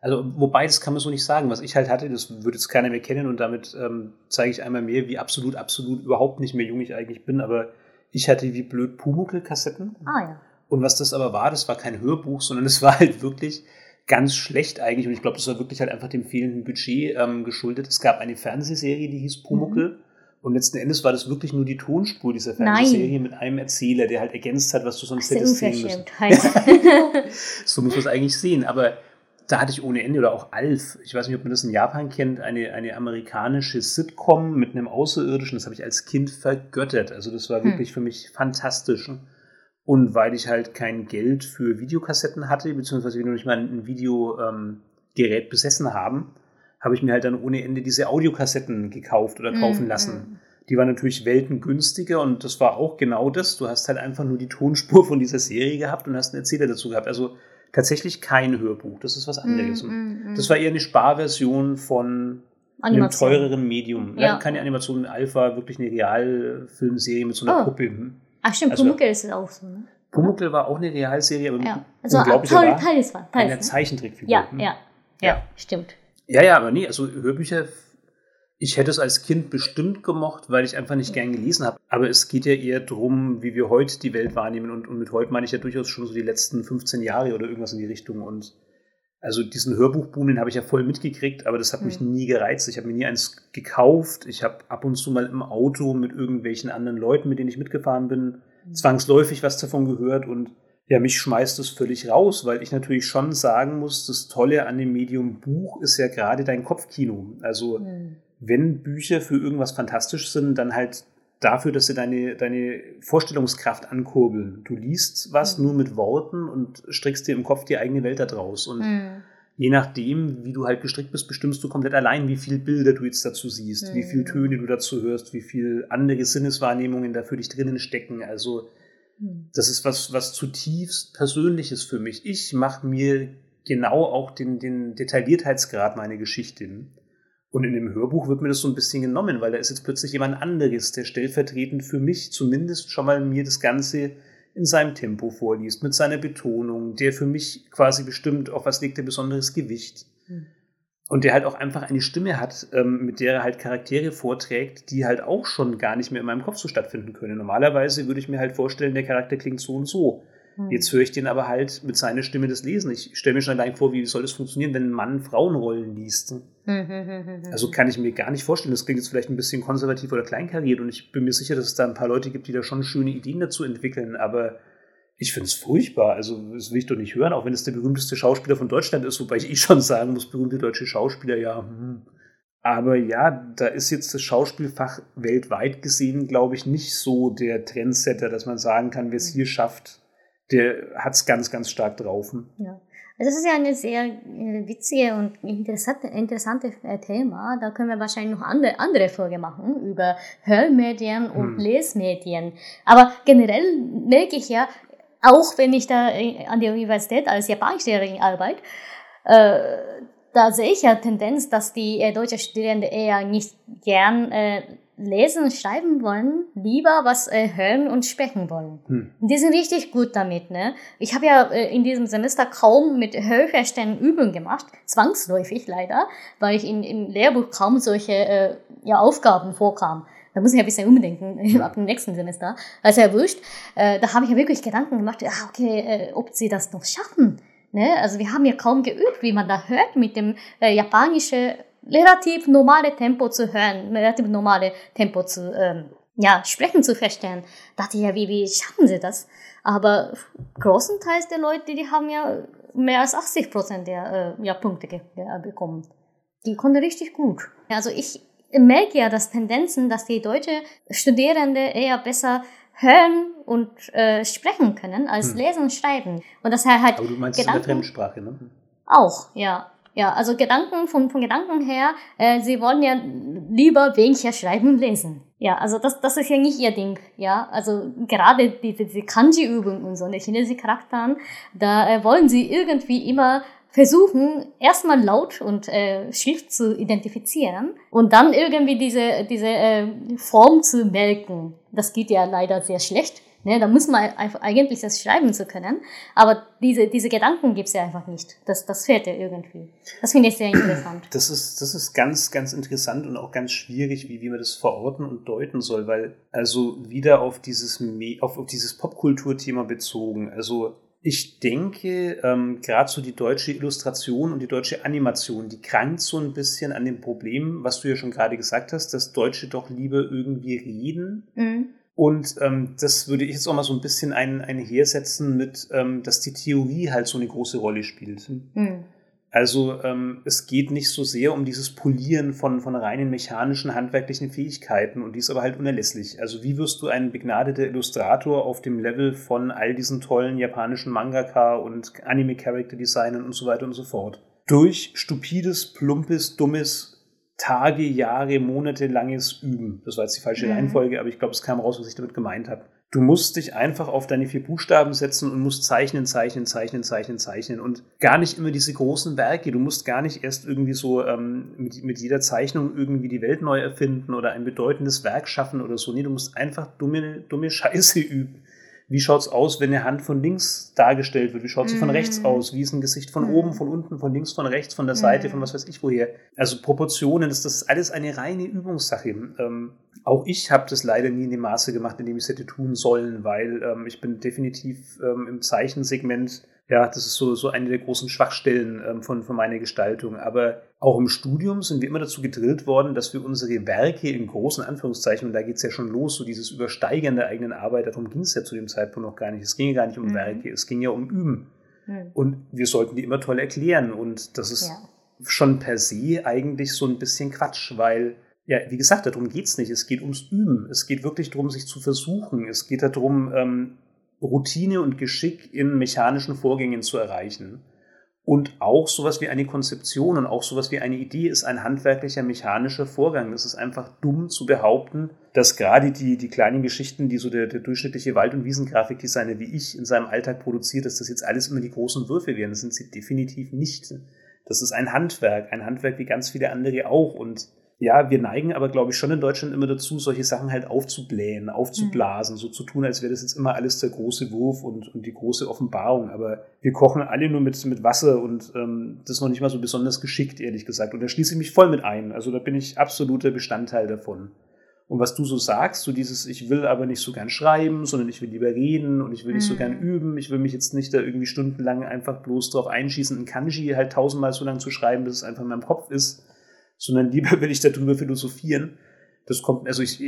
Also, wobei, das kann man so nicht sagen. Was ich halt hatte, das würde jetzt keiner mehr kennen und damit ähm, zeige ich einmal mehr, wie absolut, absolut überhaupt nicht mehr jung ich eigentlich bin. Aber ich hatte wie blöd Pumuckl-Kassetten. Ah ja. Und was das aber war, das war kein Hörbuch, sondern es war halt wirklich ganz schlecht eigentlich. Und ich glaube, das war wirklich halt einfach dem fehlenden Budget ähm, geschuldet. Es gab eine Fernsehserie, die hieß Pumuckl. Und letzten Endes war das wirklich nur die Tonspur dieser. Fernsehserie mit einem Erzähler, der halt ergänzt hat, was du sonst hättest sehen müssen. So muss man es eigentlich sehen. Aber da hatte ich ohne Ende, oder auch Alf, ich weiß nicht, ob man das in Japan kennt, eine, eine amerikanische Sitcom mit einem Außerirdischen, das habe ich als Kind vergöttert. Also das war Hm. wirklich für mich fantastisch. Und weil ich halt kein Geld für Videokassetten hatte, beziehungsweise wir noch nicht mal ein Videogerät besessen haben, habe ich mir halt dann ohne Ende diese Audiokassetten gekauft oder kaufen Mm, lassen. Die waren natürlich weltengünstiger und das war auch genau das. Du hast halt einfach nur die Tonspur von dieser Serie gehabt und hast einen Erzähler dazu gehabt. Also tatsächlich kein Hörbuch. Das ist was anderes. Mm. Das war eher eine Sparversion von einem Animation. teureren Medium. Ja. Keine Animation, Alpha, wirklich eine Realfilmserie mit so einer Oh. Puppe. Ach stimmt, Also- Pumuckl ist auch so, ne? Pumuckl war auch eine Realserie, aber Ja. Also unglaublich toll, war teils war, eine. Ne? Zeichentrickfigur. Ja, Hm. ja, ja, Ja. stimmt. Ja, ja, aber nee, also Hörbücher, ich hätte es als Kind bestimmt gemocht, weil ich einfach nicht gern gelesen habe. Aber es geht ja eher darum, wie wir heute die Welt wahrnehmen. Und, und mit heute meine ich ja durchaus schon so die letzten 15 Jahre oder irgendwas in die Richtung. Und also diesen Hörbuchboom, den habe ich ja voll mitgekriegt, aber das hat mich Hm. nie gereizt. Ich habe mir nie eins gekauft. Ich habe ab und zu mal im Auto mit irgendwelchen anderen Leuten, mit denen ich mitgefahren bin, Hm. zwangsläufig was davon gehört und ja, mich schmeißt es völlig raus, weil ich natürlich schon sagen muss, das Tolle an dem Medium Buch ist ja gerade dein Kopfkino. Also Hm. wenn Bücher für irgendwas fantastisch sind, dann halt dafür, dass sie deine, deine Vorstellungskraft ankurbeln. Du liest was Mhm. nur mit Worten und strickst dir im Kopf die eigene Welt da draus. Und Hm. je nachdem, wie du halt gestrickt bist, bestimmst du komplett allein, wie viele Bilder du jetzt dazu siehst, wie viele Mhm. Töne du dazu hörst, wie viele andere Sinneswahrnehmungen da für dich drinnen stecken. Also Hm. Das ist was, was zutiefst Persönliches für mich. Ich mache mir genau auch den, den Detailliertheitsgrad meiner Geschichte. Und in dem Hörbuch wird mir das so ein bisschen genommen, weil da ist jetzt plötzlich jemand anderes, der stellvertretend für mich zumindest schon mal mir das Ganze in seinem Tempo vorliest, mit seiner Betonung, der für mich quasi bestimmt, auf was legt er besonderes Gewicht. Mhm. Und der halt auch einfach eine Stimme hat, ähm, mit der er halt Charaktere vorträgt, die halt auch schon gar nicht mehr in meinem Kopf so stattfinden können. Normalerweise würde ich mir halt vorstellen, der Charakter klingt so und so. Hm. Jetzt höre ich den aber halt mit seiner Stimme das Lesen. Ich stelle mir schon allein vor, wie soll das funktionieren, wenn ein Mann Frauenrollen liest. Hm, also kann ich mir gar nicht vorstellen. Das klingt jetzt vielleicht ein bisschen konservativ oder kleinkariert und ich bin mir sicher, dass es da ein paar Leute gibt, die da schon schöne Ideen dazu entwickeln, aber ich finde es furchtbar. Also, das will ich doch nicht hören, auch wenn es der berühmteste Schauspieler von Deutschland ist, wobei ich eh schon sagen muss, berühmte deutsche Schauspieler, ja. Hm. Aber ja, da ist jetzt das Schauspielfach weltweit gesehen, glaube ich, nicht so der Trendsetter, dass man sagen kann, wer es hier schafft, der hat es ganz, ganz stark drauf. Ja. Also das ist ja eine sehr äh, witzige und interessante, interessante äh, Thema. Da können wir wahrscheinlich noch andere, andere Folge machen über Hörmedien und hm. Lesmedien. Aber generell merke ich ja, auch wenn ich da äh, an der Universität als Japanischlehrerin arbeite, äh, da sehe ich ja Tendenz, dass die äh, deutsche Studierenden eher nicht gern äh, lesen und schreiben wollen, lieber was äh, hören und sprechen wollen. Hm. Die sind richtig gut damit. Ne? Ich habe ja äh, in diesem Semester kaum mit Hörverstehen Übungen gemacht, zwangsläufig leider, weil ich in, im Lehrbuch kaum solche äh, ja, Aufgaben vorkam. Da muss ich ein bisschen umdenken ab dem nächsten Semester. Also ja wurscht. Äh, da habe ich ja wirklich Gedanken gemacht, ah, okay, äh, ob sie das noch schaffen. Ne? Also wir haben ja kaum geübt, wie man da hört mit dem äh, japanischen relativ normale Tempo zu hören, relativ normale Tempo zu ähm, ja, sprechen zu verstehen. Da dachte ich ja, wie, wie schaffen sie das? Aber großenteils der Leute, die haben ja mehr als 80 Prozent der äh, ja, Punkte bekommen. Die konnten richtig gut. Also ich merke ja das Tendenzen, dass die deutsche Studierende eher besser hören und äh, sprechen können als hm. lesen und schreiben. Und das halt Aber du meinst Gedanken, in der Fremdsprache, ne? Auch, ja. Ja, also Gedanken, von, von Gedanken her, äh, sie wollen ja lieber weniger schreiben und lesen. Ja, also das, das ist ja nicht ihr Ding, ja. Also gerade diese, diese Kanji-Übung und so, die chinesischen Charakteren, da äh, wollen sie irgendwie immer versuchen, erstmal Laut und äh, Schrift zu identifizieren und dann irgendwie diese, diese äh, Form zu melken. Das geht ja leider sehr schlecht. Ne, da muss man eigentlich das schreiben zu können. Aber diese, diese Gedanken gibt's ja einfach nicht. Das, das fehlt ja irgendwie. Das finde ich sehr interessant. Das ist, das ist ganz, ganz interessant und auch ganz schwierig, wie, wie man das verorten und deuten soll, weil also wieder auf dieses, auf, auf dieses Popkulturthema bezogen. Also ich denke, ähm, gerade so die deutsche Illustration und die deutsche Animation, die krankt so ein bisschen an dem Problem, was du ja schon gerade gesagt hast, dass Deutsche doch lieber irgendwie reden. Mhm. Und ähm, das würde ich jetzt auch mal so ein bisschen ein, einhersetzen mit, ähm, dass die Theorie halt so eine große Rolle spielt. Mhm. Also ähm, es geht nicht so sehr um dieses Polieren von, von reinen mechanischen, handwerklichen Fähigkeiten und die ist aber halt unerlässlich. Also wie wirst du ein begnadeter Illustrator auf dem Level von all diesen tollen japanischen Mangaka und Anime-Character-Designern und so weiter und so fort? Durch stupides, plumpes, dummes, Tage, Jahre, Monate langes Üben. Das war jetzt die falsche mhm. Reihenfolge, aber ich glaube, es kam raus, was ich damit gemeint habe. Du musst dich einfach auf deine vier Buchstaben setzen und musst zeichnen, zeichnen, zeichnen, zeichnen, zeichnen und gar nicht immer diese großen Werke. Du musst gar nicht erst irgendwie so ähm, mit, mit jeder Zeichnung irgendwie die Welt neu erfinden oder ein bedeutendes Werk schaffen oder so. Nee, du musst einfach dumme, dumme Scheiße üben. Wie schaut's aus, wenn eine Hand von links dargestellt wird? Wie schaut sie mm. von rechts mhm. aus? Wie ist ein Gesicht von mm. oben, von unten, von links, von rechts, von der Seite, mm. von was weiß ich woher? Also Proportionen, das, das ist alles eine reine Übungssache. Ähm, auch ich habe das leider nie in dem Maße gemacht, in dem ich es hätte tun sollen, weil ähm, ich bin definitiv ähm, im Zeichensegment ja, das ist so, so eine der großen Schwachstellen ähm, von, von meiner Gestaltung. Aber auch im Studium sind wir immer dazu gedrillt worden, dass wir unsere Werke in großen Anführungszeichen, und da geht es ja schon los, so dieses Übersteigern der eigenen Arbeit, darum ging es ja zu dem Zeitpunkt noch gar nicht. Es ging ja gar nicht um mhm. Werke, es ging ja um Üben. Mhm. Und wir sollten die immer toll erklären. Und das ist ja. schon per se eigentlich so ein bisschen Quatsch, weil ja, wie gesagt, darum geht es nicht. Es geht ums Üben. Es geht wirklich darum, sich zu versuchen. Es geht darum, ähm, Routine und Geschick in mechanischen Vorgängen zu erreichen. Und auch sowas wie eine Konzeption und auch sowas wie eine Idee ist ein handwerklicher, mechanischer Vorgang. Das ist einfach dumm zu behaupten, dass gerade die, die kleinen Geschichten, die so der, der durchschnittliche Wald- und Wiesengrafikdesigner wie ich in seinem Alltag produziert, dass das jetzt alles immer die großen Würfe wären. Das sind sie definitiv nicht. Das ist ein Handwerk, ein Handwerk wie ganz viele andere auch. Und ja, wir neigen aber, glaube ich, schon in Deutschland immer dazu, solche Sachen halt aufzublähen, aufzublasen, mhm. so zu tun, als wäre das jetzt immer alles der große Wurf und, und die große Offenbarung. Aber wir kochen alle nur mit, mit Wasser und ähm, das ist noch nicht mal so besonders geschickt, ehrlich gesagt. Und da schließe ich mich voll mit ein. Also da bin ich absoluter Bestandteil davon. Und was du so sagst, so dieses, ich will aber nicht so gern schreiben, sondern ich will lieber reden und ich will nicht mhm. so gern mhm. üben. Ich will mich jetzt nicht da irgendwie stundenlang einfach bloß drauf einschießen, ein Kanji halt tausendmal so lang zu schreiben, bis es einfach in meinem Kopf ist sondern lieber will ich darüber philosophieren. Das kommt, also ich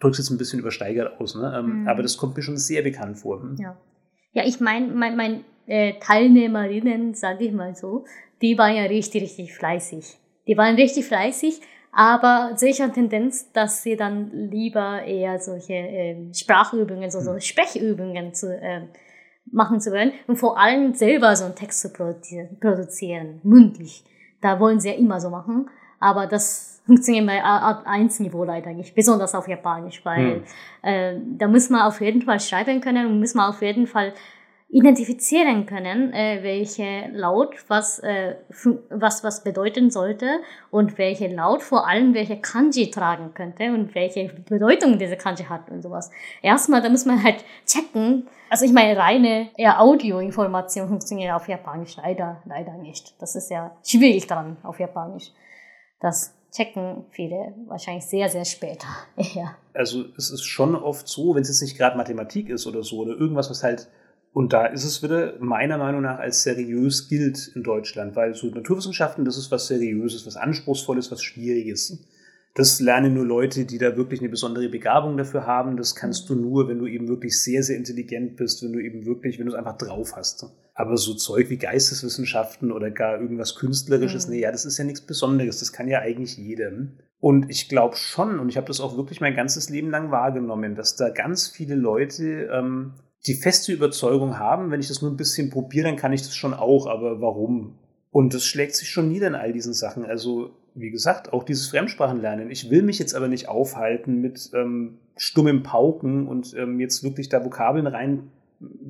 drücke es jetzt ein bisschen übersteigert aus, ne? Ähm, mhm. aber das kommt mir schon sehr bekannt vor. Hm? Ja. ja, ich meine, mein, mein äh, Teilnehmerinnen, sage ich mal so, die waren ja richtig, richtig fleißig. Die waren richtig fleißig, aber sehe ich eine Tendenz, dass sie dann lieber eher solche äh, Sprachübungen, so, so hm. Sprechübungen zu, äh, machen zu wollen und vor allem selber so einen Text zu produzieren, produzieren mündlich. Da wollen sie ja immer so machen. Aber das funktioniert bei Art 1 Niveau leider nicht, besonders auf Japanisch, weil hm. äh, da muss man auf jeden Fall schreiben können und muss man auf jeden Fall identifizieren können, äh, welche Laut was, äh, was was bedeuten sollte und welche Laut vor allem welche Kanji tragen könnte und welche Bedeutung diese Kanji hat und sowas. Erstmal, da muss man halt checken. Also ich meine, reine ja, Audioinformation funktioniert auf Japanisch leider, leider nicht. Das ist ja schwierig dran auf Japanisch. Das checken viele wahrscheinlich sehr, sehr später. ja. Also es ist schon oft so, wenn es jetzt nicht gerade Mathematik ist oder so oder irgendwas, was halt, und da ist es wieder meiner Meinung nach als seriös gilt in Deutschland, weil so Naturwissenschaften, das ist was Seriöses, was Anspruchsvolles, was Schwieriges. Das lernen nur Leute, die da wirklich eine besondere Begabung dafür haben. Das kannst du nur, wenn du eben wirklich sehr, sehr intelligent bist, wenn du eben wirklich, wenn du es einfach drauf hast. Aber so Zeug wie Geisteswissenschaften oder gar irgendwas Künstlerisches, mhm. nee, ja, das ist ja nichts Besonderes. Das kann ja eigentlich jedem. Und ich glaube schon, und ich habe das auch wirklich mein ganzes Leben lang wahrgenommen, dass da ganz viele Leute ähm, die feste Überzeugung haben, wenn ich das nur ein bisschen probiere, dann kann ich das schon auch, aber warum? Und das schlägt sich schon nieder in all diesen Sachen. Also wie gesagt, auch dieses Fremdsprachenlernen. Ich will mich jetzt aber nicht aufhalten mit ähm, stummem Pauken und ähm, jetzt wirklich da Vokabeln rein,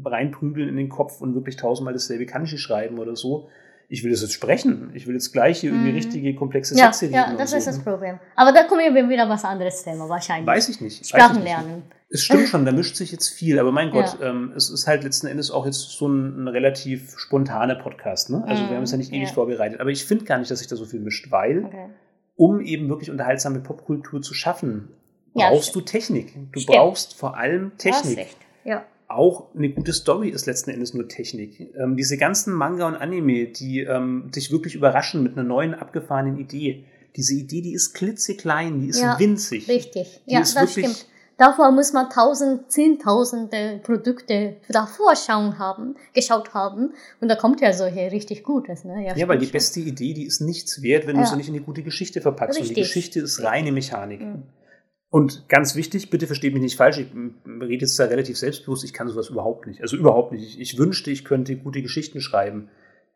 reinprügeln in den Kopf und wirklich tausendmal dasselbe Kanji schreiben oder so. Ich will das jetzt sprechen. Ich will jetzt gleich hier irgendwie mhm. richtige, komplexe ja, Sätze reden. Ja, das ist so. das Problem. Aber da kommen wir wieder was anderes Thema wahrscheinlich. Weiß ich nicht. Sprachenlernen. Es stimmt schon, da mischt sich jetzt viel, aber mein Gott, ja. ähm, es ist halt letzten Endes auch jetzt so ein, ein relativ spontaner Podcast. Ne? Also mm, wir haben es ja nicht ewig ja. vorbereitet, aber ich finde gar nicht, dass sich da so viel mischt, weil okay. um eben wirklich unterhaltsame Popkultur zu schaffen, brauchst ja, du Technik. Du stimmt. brauchst vor allem Technik. Ja. Auch eine gute Story ist letzten Endes nur Technik. Ähm, diese ganzen Manga und Anime, die ähm, dich wirklich überraschen mit einer neuen abgefahrenen Idee. Diese Idee, die ist klitzeklein, die ist winzig. Richtig, die ja, das wirklich, stimmt Davor muss man tausend, zehntausende Produkte davor schauen haben, geschaut haben. Und da kommt ja solche richtig Gutes. Ne? Ja, ja weil die beste Idee, die ist nichts wert, wenn ja. du sie nicht in eine gute Geschichte verpackst. Richtig. Und die Geschichte ist reine Mechanik. Mhm. Und ganz wichtig, bitte versteht mich nicht falsch, ich rede jetzt da relativ selbstbewusst, ich kann sowas überhaupt nicht. Also überhaupt nicht. Ich, ich wünschte, ich könnte gute Geschichten schreiben.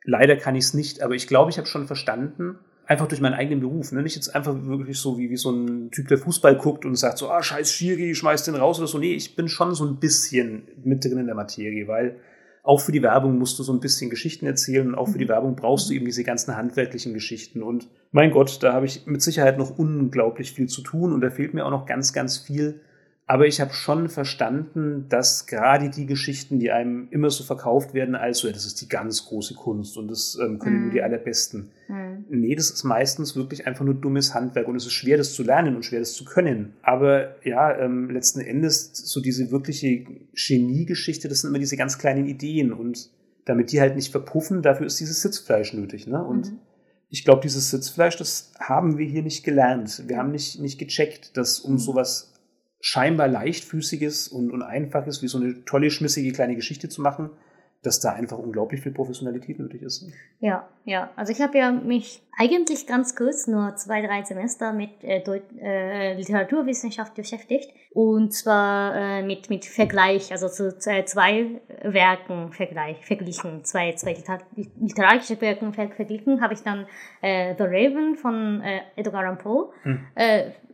Leider kann ich es nicht, aber ich glaube, ich habe schon verstanden, einfach durch meinen eigenen Beruf. Ne? Nicht jetzt einfach wirklich so wie, wie so ein Typ, der Fußball guckt und sagt so, ah, scheiß Schiri, schmeiß den raus oder so. Nee, ich bin schon so ein bisschen mit drin in der Materie, weil auch für die Werbung musst du so ein bisschen Geschichten erzählen und auch für die mhm. Werbung brauchst du eben diese ganzen handwerklichen Geschichten. Und mein Gott, da habe ich mit Sicherheit noch unglaublich viel zu tun und da fehlt mir auch noch ganz, ganz viel aber ich habe schon verstanden, dass gerade die Geschichten, die einem immer so verkauft werden, als so, ja, das ist die ganz große Kunst und das ähm, können mm. nur die mhm. allerbesten. Mm. Nee, das ist meistens wirklich einfach nur dummes Handwerk und es ist schwer, das zu lernen und schwer, das zu können. Aber ja, ähm, letzten Endes so diese wirkliche Genie-Geschichte, das sind immer diese ganz kleinen Ideen und damit die halt nicht verpuffen, dafür ist dieses Sitzfleisch nötig. Ne? Und mm. Ich glaube, dieses Sitzfleisch, das haben wir hier nicht gelernt. Wir haben nicht, nicht gecheckt, dass um mhm. sowas scheinbar leichtfüßiges und, und einfaches, wie so eine tolle, schmissige kleine Geschichte zu machen, dass da einfach unglaublich viel Professionalität nötig ist. Ja, ja. Also ich habe ja mich eigentlich ganz kurz, nur zwei, drei Semester mit äh, äh, Literaturwissenschaft beschäftigt. Und zwar äh, mit, mit Vergleich, also zu äh, zwei Werken Vergleich, verglichen, zwei, zwei Liter literarische Werken verglichen, habe ich dann äh, The Raven von äh, Edgar Allan Poe hm.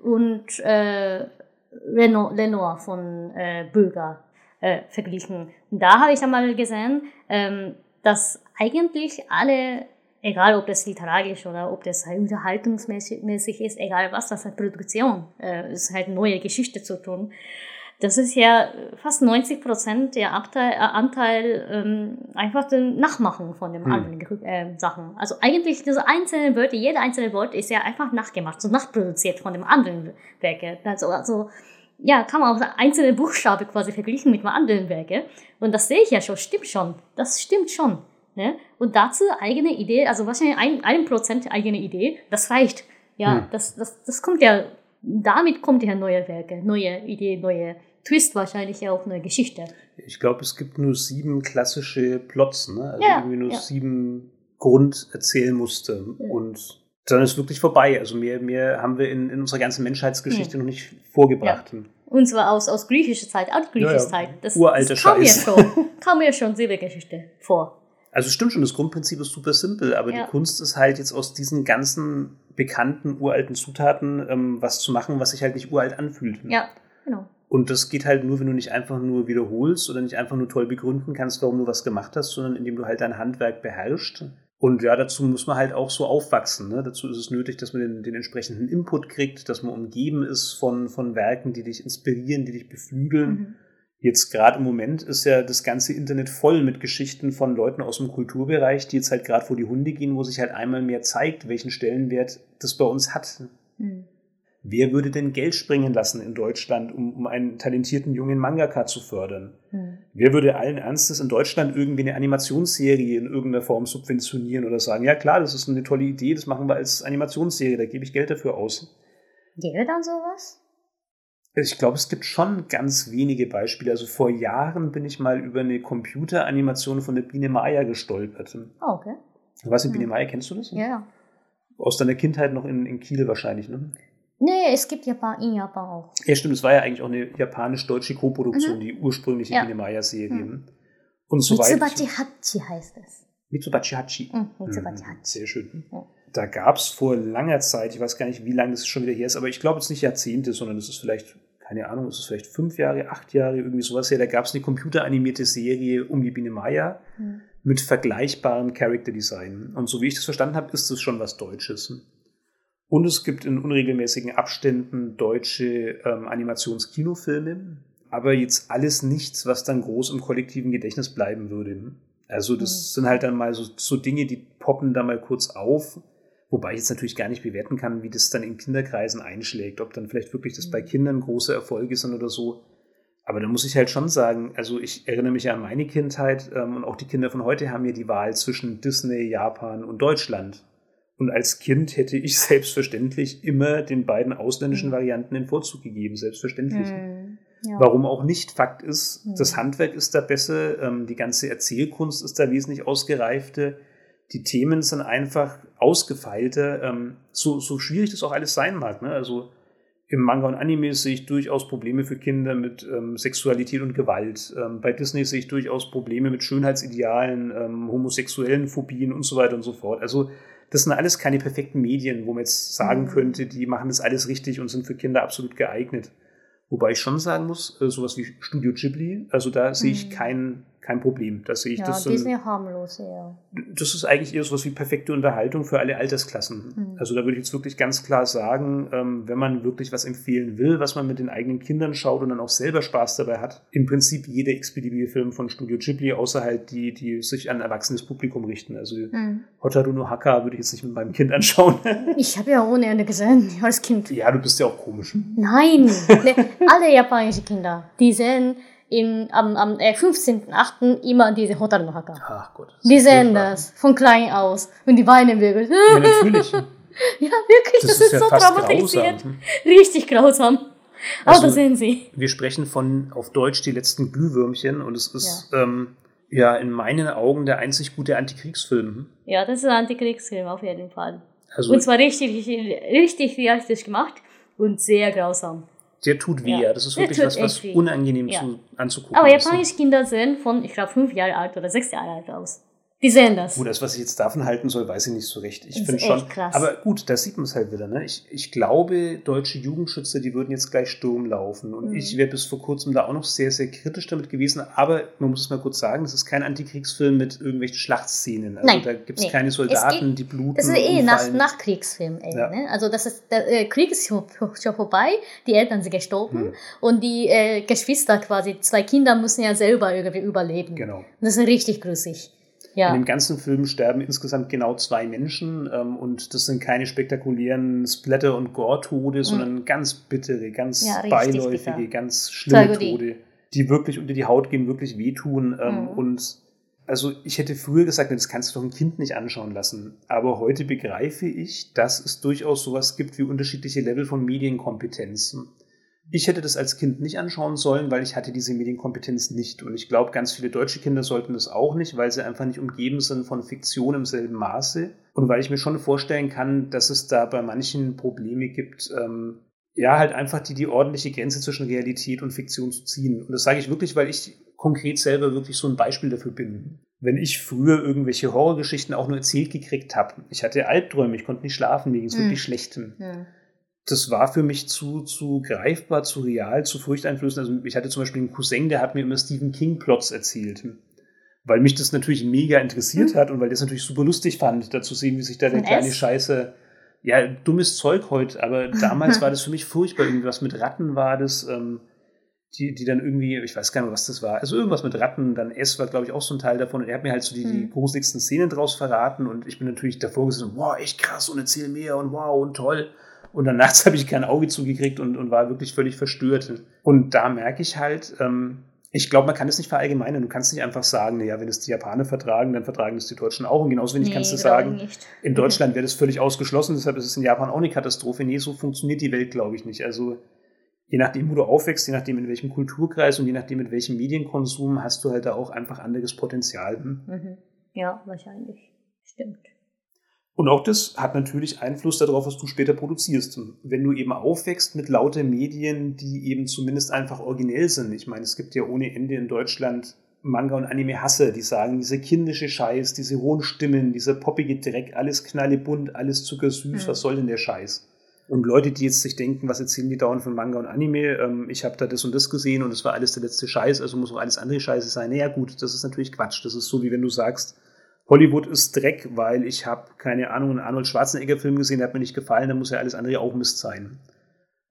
und Renoir, Lenoir von Bürger äh, verglichen. Und da habe ich einmal gesehen, ähm, dass eigentlich alle, egal ob das literarisch oder ob das halt unterhaltungsmäßig ist, egal was, das hat Produktion, äh, ist halt neue Geschichte zu tun. Das ist ja fast 90 Prozent der Abteil, äh, Anteil ähm, einfach den Nachmachen von den hm. anderen äh, Sachen. Also eigentlich diese einzelnen Wörter, jede einzelne Wort ist ja einfach nachgemacht, so nachproduziert von dem anderen Werke. Also, also ja, kann man auch einzelne Buchstaben quasi vergleichen mit einem anderen Werke. Und das sehe ich ja schon, stimmt schon. Das stimmt schon. Ne? Und dazu eigene Idee, also wahrscheinlich ein, ein Prozent eigene Idee, das reicht. Ja, hm. das, das, das kommt ja, damit kommt ja neue Werke, neue Idee, neue Twist wahrscheinlich ja auch eine Geschichte. Ich glaube, es gibt nur sieben klassische Plots, ne? Also ja, irgendwie nur ja. sieben Grunderzählmuster. Ja. Und dann ist wirklich vorbei. Also mehr, mehr haben wir in, in unserer ganzen Menschheitsgeschichte hm. noch nicht vorgebracht. Ja. Und zwar aus, aus griechischer Zeit, altgriechischer ja, ja. Zeit. Das, Uralte das kam Scheiß. Mir schon, kam mir schon Silbergeschichte vor. Also stimmt schon, das Grundprinzip ist super simpel, aber ja. die Kunst ist halt jetzt aus diesen ganzen bekannten uralten Zutaten ähm, was zu machen, was sich halt nicht uralt anfühlt. Ja, genau. Und das geht halt nur, wenn du nicht einfach nur wiederholst oder nicht einfach nur toll begründen kannst, warum du was gemacht hast, sondern indem du halt dein Handwerk beherrschst und ja, dazu muss man halt auch so aufwachsen. Ne? Dazu ist es nötig, dass man den, den, entsprechenden Input kriegt, dass man umgeben ist von, von Werken, die dich inspirieren, die dich beflügeln. Mhm. Jetzt gerade im Moment ist ja das ganze Internet voll mit Geschichten von Leuten aus dem Kulturbereich, die jetzt halt gerade vor die Hunde gehen, wo sich halt einmal mehr zeigt, welchen Stellenwert das bei uns hat. Wer würde denn Geld springen lassen in Deutschland, um, um einen talentierten jungen Mangaka zu fördern? Hm. Wer würde allen Ernstes in Deutschland irgendwie eine Animationsserie in irgendeiner Form subventionieren oder sagen, ja klar, das ist eine tolle Idee, das machen wir als Animationsserie, da gebe ich Geld dafür aus. Gäbe dann sowas? Ich glaube, es gibt schon ganz wenige Beispiele. Also vor Jahren bin ich mal über eine Computeranimation von der Biene Maya gestolpert. Oh, okay. Was in hm. Biene Maya, kennst du das? Ja. Aus deiner Kindheit noch in, in Kiel wahrscheinlich, ne? Nee, es gibt Japan, in Japan auch. Ja, stimmt. Es war ja eigentlich auch eine japanisch-deutsche Co-Produktion, mhm. die ursprüngliche ja. Maya-Serie. Mhm. Und soweit. Mitsubachi Hachi heißt es. Mitsubachi Hachi. Mhm, Mitsubachi mhm, Hachi. Sehr schön. Ja. Da gab es vor langer Zeit, ich weiß gar nicht, wie lange das schon wieder her ist, aber ich glaube, es ist nicht Jahrzehnte, sondern es ist vielleicht, keine Ahnung, es ist vielleicht fünf Jahre, acht Jahre, irgendwie sowas her. Da gab es eine computeranimierte Serie um die Biene Maya mhm. mit vergleichbarem Character Design. Und so wie ich das verstanden habe, ist das schon was Deutsches. Und es gibt in unregelmäßigen Abständen deutsche ähm, Animationskinofilme, aber jetzt alles nichts, was dann groß im kollektiven Gedächtnis bleiben würde. Also das mhm. sind halt dann mal so, so Dinge, die poppen da mal kurz auf, wobei ich jetzt natürlich gar nicht bewerten kann, wie das dann in Kinderkreisen einschlägt, ob dann vielleicht wirklich das bei mhm. Kindern große Erfolge sind oder so. Aber da muss ich halt schon sagen, also ich erinnere mich ja an meine Kindheit ähm, und auch die Kinder von heute haben ja die Wahl zwischen Disney, Japan und Deutschland. Und als Kind hätte ich selbstverständlich immer den beiden ausländischen hm. Varianten den Vorzug gegeben, selbstverständlich. Mhm. Ja. Warum auch nicht? Fakt ist, mhm. das Handwerk ist da besser, ähm, die ganze Erzählkunst ist da wesentlich ausgereifter, die Themen sind einfach ausgefeilter, ähm, so, so schwierig das auch alles sein mag. Ne? Also im Manga und Anime sehe ich durchaus Probleme für Kinder mit ähm, Sexualität und Gewalt. Ähm, bei Disney sehe ich durchaus Probleme mit Schönheitsidealen, ähm, homosexuellen Phobien und so weiter und so fort. Also das sind alles keine perfekten Medien, wo man jetzt sagen mhm. könnte, die machen das alles richtig und sind für Kinder absolut geeignet. Wobei ich schon sagen muss, äh, sowas wie Studio Ghibli, also da sehe ich mhm. Kein Problem. Da sehe ich ja, das so. Disney harmlos, ja. Das ist eigentlich eher so was wie perfekte Unterhaltung für alle Altersklassen. Mhm. Also da würde ich jetzt wirklich ganz klar sagen, ähm, wenn man wirklich was empfehlen will, was man mit den eigenen Kindern schaut und dann auch selber Spaß dabei hat, im Prinzip jeder x-beliebige Film von Studio Ghibli, außer halt die, die sich an ein erwachsenes Publikum richten. Also mhm. Hotaru no Haka würde ich jetzt nicht mit meinem Kind anschauen. ich habe ja ohne Ende gesehen, als Kind. Ja, du bist ja auch komisch. Nein, alle japanischen Kinder, die sehen im, am, am äh, 15.8. immer diese Hotaru no Haka. Ach Gott. Die sehen das von klein aus, wenn die weinen wirklich. Ja, natürlich. ja, wirklich, das, das ist, ist, so ja traumatisiert. Grausam. Richtig grausam. Aber also, sehen sie. Wir sprechen von auf Deutsch die letzten Glühwürmchen und es ist ja. ähm, ja in meinen Augen der einzig gute Antikriegsfilm. Ja, das ist ein Antikriegsfilm auf jeden Fall. Also, Und zwar richtig, richtig, richtig realistisch gemacht und sehr grausam. Der tut weh, Ja. Das ist wirklich was, was unangenehm zu, anzugucken Aber ist. japanische Kinder sehen von, ich glaube, fünf Jahre alt oder sechs Jahre alt aus. Die sehen das. Gut, das, was ich jetzt davon halten soll, weiß ich nicht so recht. Ich finde schon. krass. Aber gut, da sieht man es halt wieder. Ne? Ich, ich glaube, deutsche Jugendschützer, die würden jetzt gleich Sturm laufen. Und Mhm. ich wäre bis vor kurzem da auch noch sehr, sehr kritisch damit gewesen. Aber man muss es mal kurz sagen, das ist kein Antikriegsfilm mit irgendwelchen Schlachtszenen. Also Nein, da gibt es nee. keine Soldaten, geht- die bluten. Das ist eh nach. Nachkriegsfilm. Ey, Ja. ne? Also das ist, der äh, Krieg ist schon, schon vorbei, die Eltern sind gestorben Hm. und die äh, Geschwister quasi, zwei Kinder müssen ja selber irgendwie überleben. Genau. Und das ist richtig grusig. Ja. In dem ganzen Film sterben insgesamt genau zwei Menschen ähm, und das sind keine spektakulären Splatter- und Gore-Tode, sondern ganz bittere, ganz Mhm. Ja, beiläufige, bitter. ganz schlimme. Tode, die wirklich unter die Haut gehen, wirklich wehtun. Ähm, Mhm. Und also ich hätte früher gesagt, das kannst du doch ein Kind nicht anschauen lassen. Aber heute begreife ich, dass es durchaus sowas gibt wie unterschiedliche Level von Medienkompetenzen. Ich hätte das als Kind nicht anschauen sollen, weil ich hatte diese Medienkompetenz nicht. Und ich glaube, ganz viele deutsche Kinder sollten das auch nicht, weil sie einfach nicht umgeben sind von Fiktion im selben Maße. Und weil ich mir schon vorstellen kann, dass es da bei manchen Probleme gibt, ähm, ja, halt einfach die, die ordentliche Grenze zwischen Realität und Fiktion zu ziehen. Und das sage ich wirklich, weil ich konkret selber wirklich so ein Beispiel dafür bin. Wenn ich früher irgendwelche Horrorgeschichten auch nur erzählt gekriegt habe, ich hatte Albträume, ich konnte nicht schlafen, mir ging es Mhm. wirklich schlecht. Hm. Das war für mich zu, zu greifbar, zu real, zu furchteinflößend. Also ich hatte zum Beispiel einen Cousin, der hat mir immer Stephen King-Plots erzählt. Weil mich das natürlich mega interessiert Mhm. hat und weil das natürlich super lustig fand, da zu sehen, wie sich da der kleine S? Scheiße. Ja, dummes Zeug heute, aber damals war das für mich furchtbar. Irgendwas mit Ratten war das, ähm, die, die dann irgendwie, ich weiß gar nicht mehr, was das war. Also irgendwas mit Ratten, dann S war, glaube ich, auch so ein Teil davon. Und er hat mir halt so die, die Mhm. gruseligsten Szenen draus verraten und ich bin natürlich davor gesessen, wow, echt krass und erzähl mehr und wow und toll. Und dann nachts habe ich kein Auge zugekriegt und, und war wirklich völlig verstört. Und da merke ich halt, ähm, ich glaube, man kann es nicht verallgemeinern. Du kannst nicht einfach sagen, naja, wenn es die Japaner vertragen, dann vertragen es die Deutschen auch. Und genauso wenig kannst du sagen, nicht. in Deutschland wäre das völlig ausgeschlossen, deshalb ist es in Japan auch eine Katastrophe. Nee, so funktioniert die Welt, glaube ich, nicht. Also je nachdem, wo du aufwächst, je nachdem, in welchem Kulturkreis und je nachdem, mit welchem Medienkonsum, hast du halt da auch einfach anderes Potenzial. Hm? Mhm. Ja, wahrscheinlich. Stimmt. Und auch das hat natürlich Einfluss darauf, was du später produzierst. Wenn du eben aufwächst mit lauter Medien, die eben zumindest einfach originell sind. Ich meine, es gibt ja ohne Ende in Deutschland Manga- und Anime-Hasser, die sagen, dieser kindische Scheiß, diese hohen Stimmen, dieser poppige Dreck, alles knallebunt, alles zuckersüß, Hm. was soll denn der Scheiß? Und Leute, die jetzt sich denken, was erzählen die dauernd von Manga und Anime, ähm, ich habe da das und das gesehen und es war alles der letzte Scheiß, also muss auch alles andere Scheiße sein. Naja gut, das ist natürlich Quatsch. Das ist so, wie wenn du sagst, Hollywood ist Dreck, weil ich habe, keine Ahnung, einen Arnold Schwarzenegger-Film gesehen, der hat mir nicht gefallen, dann muss ja alles andere auch Mist sein.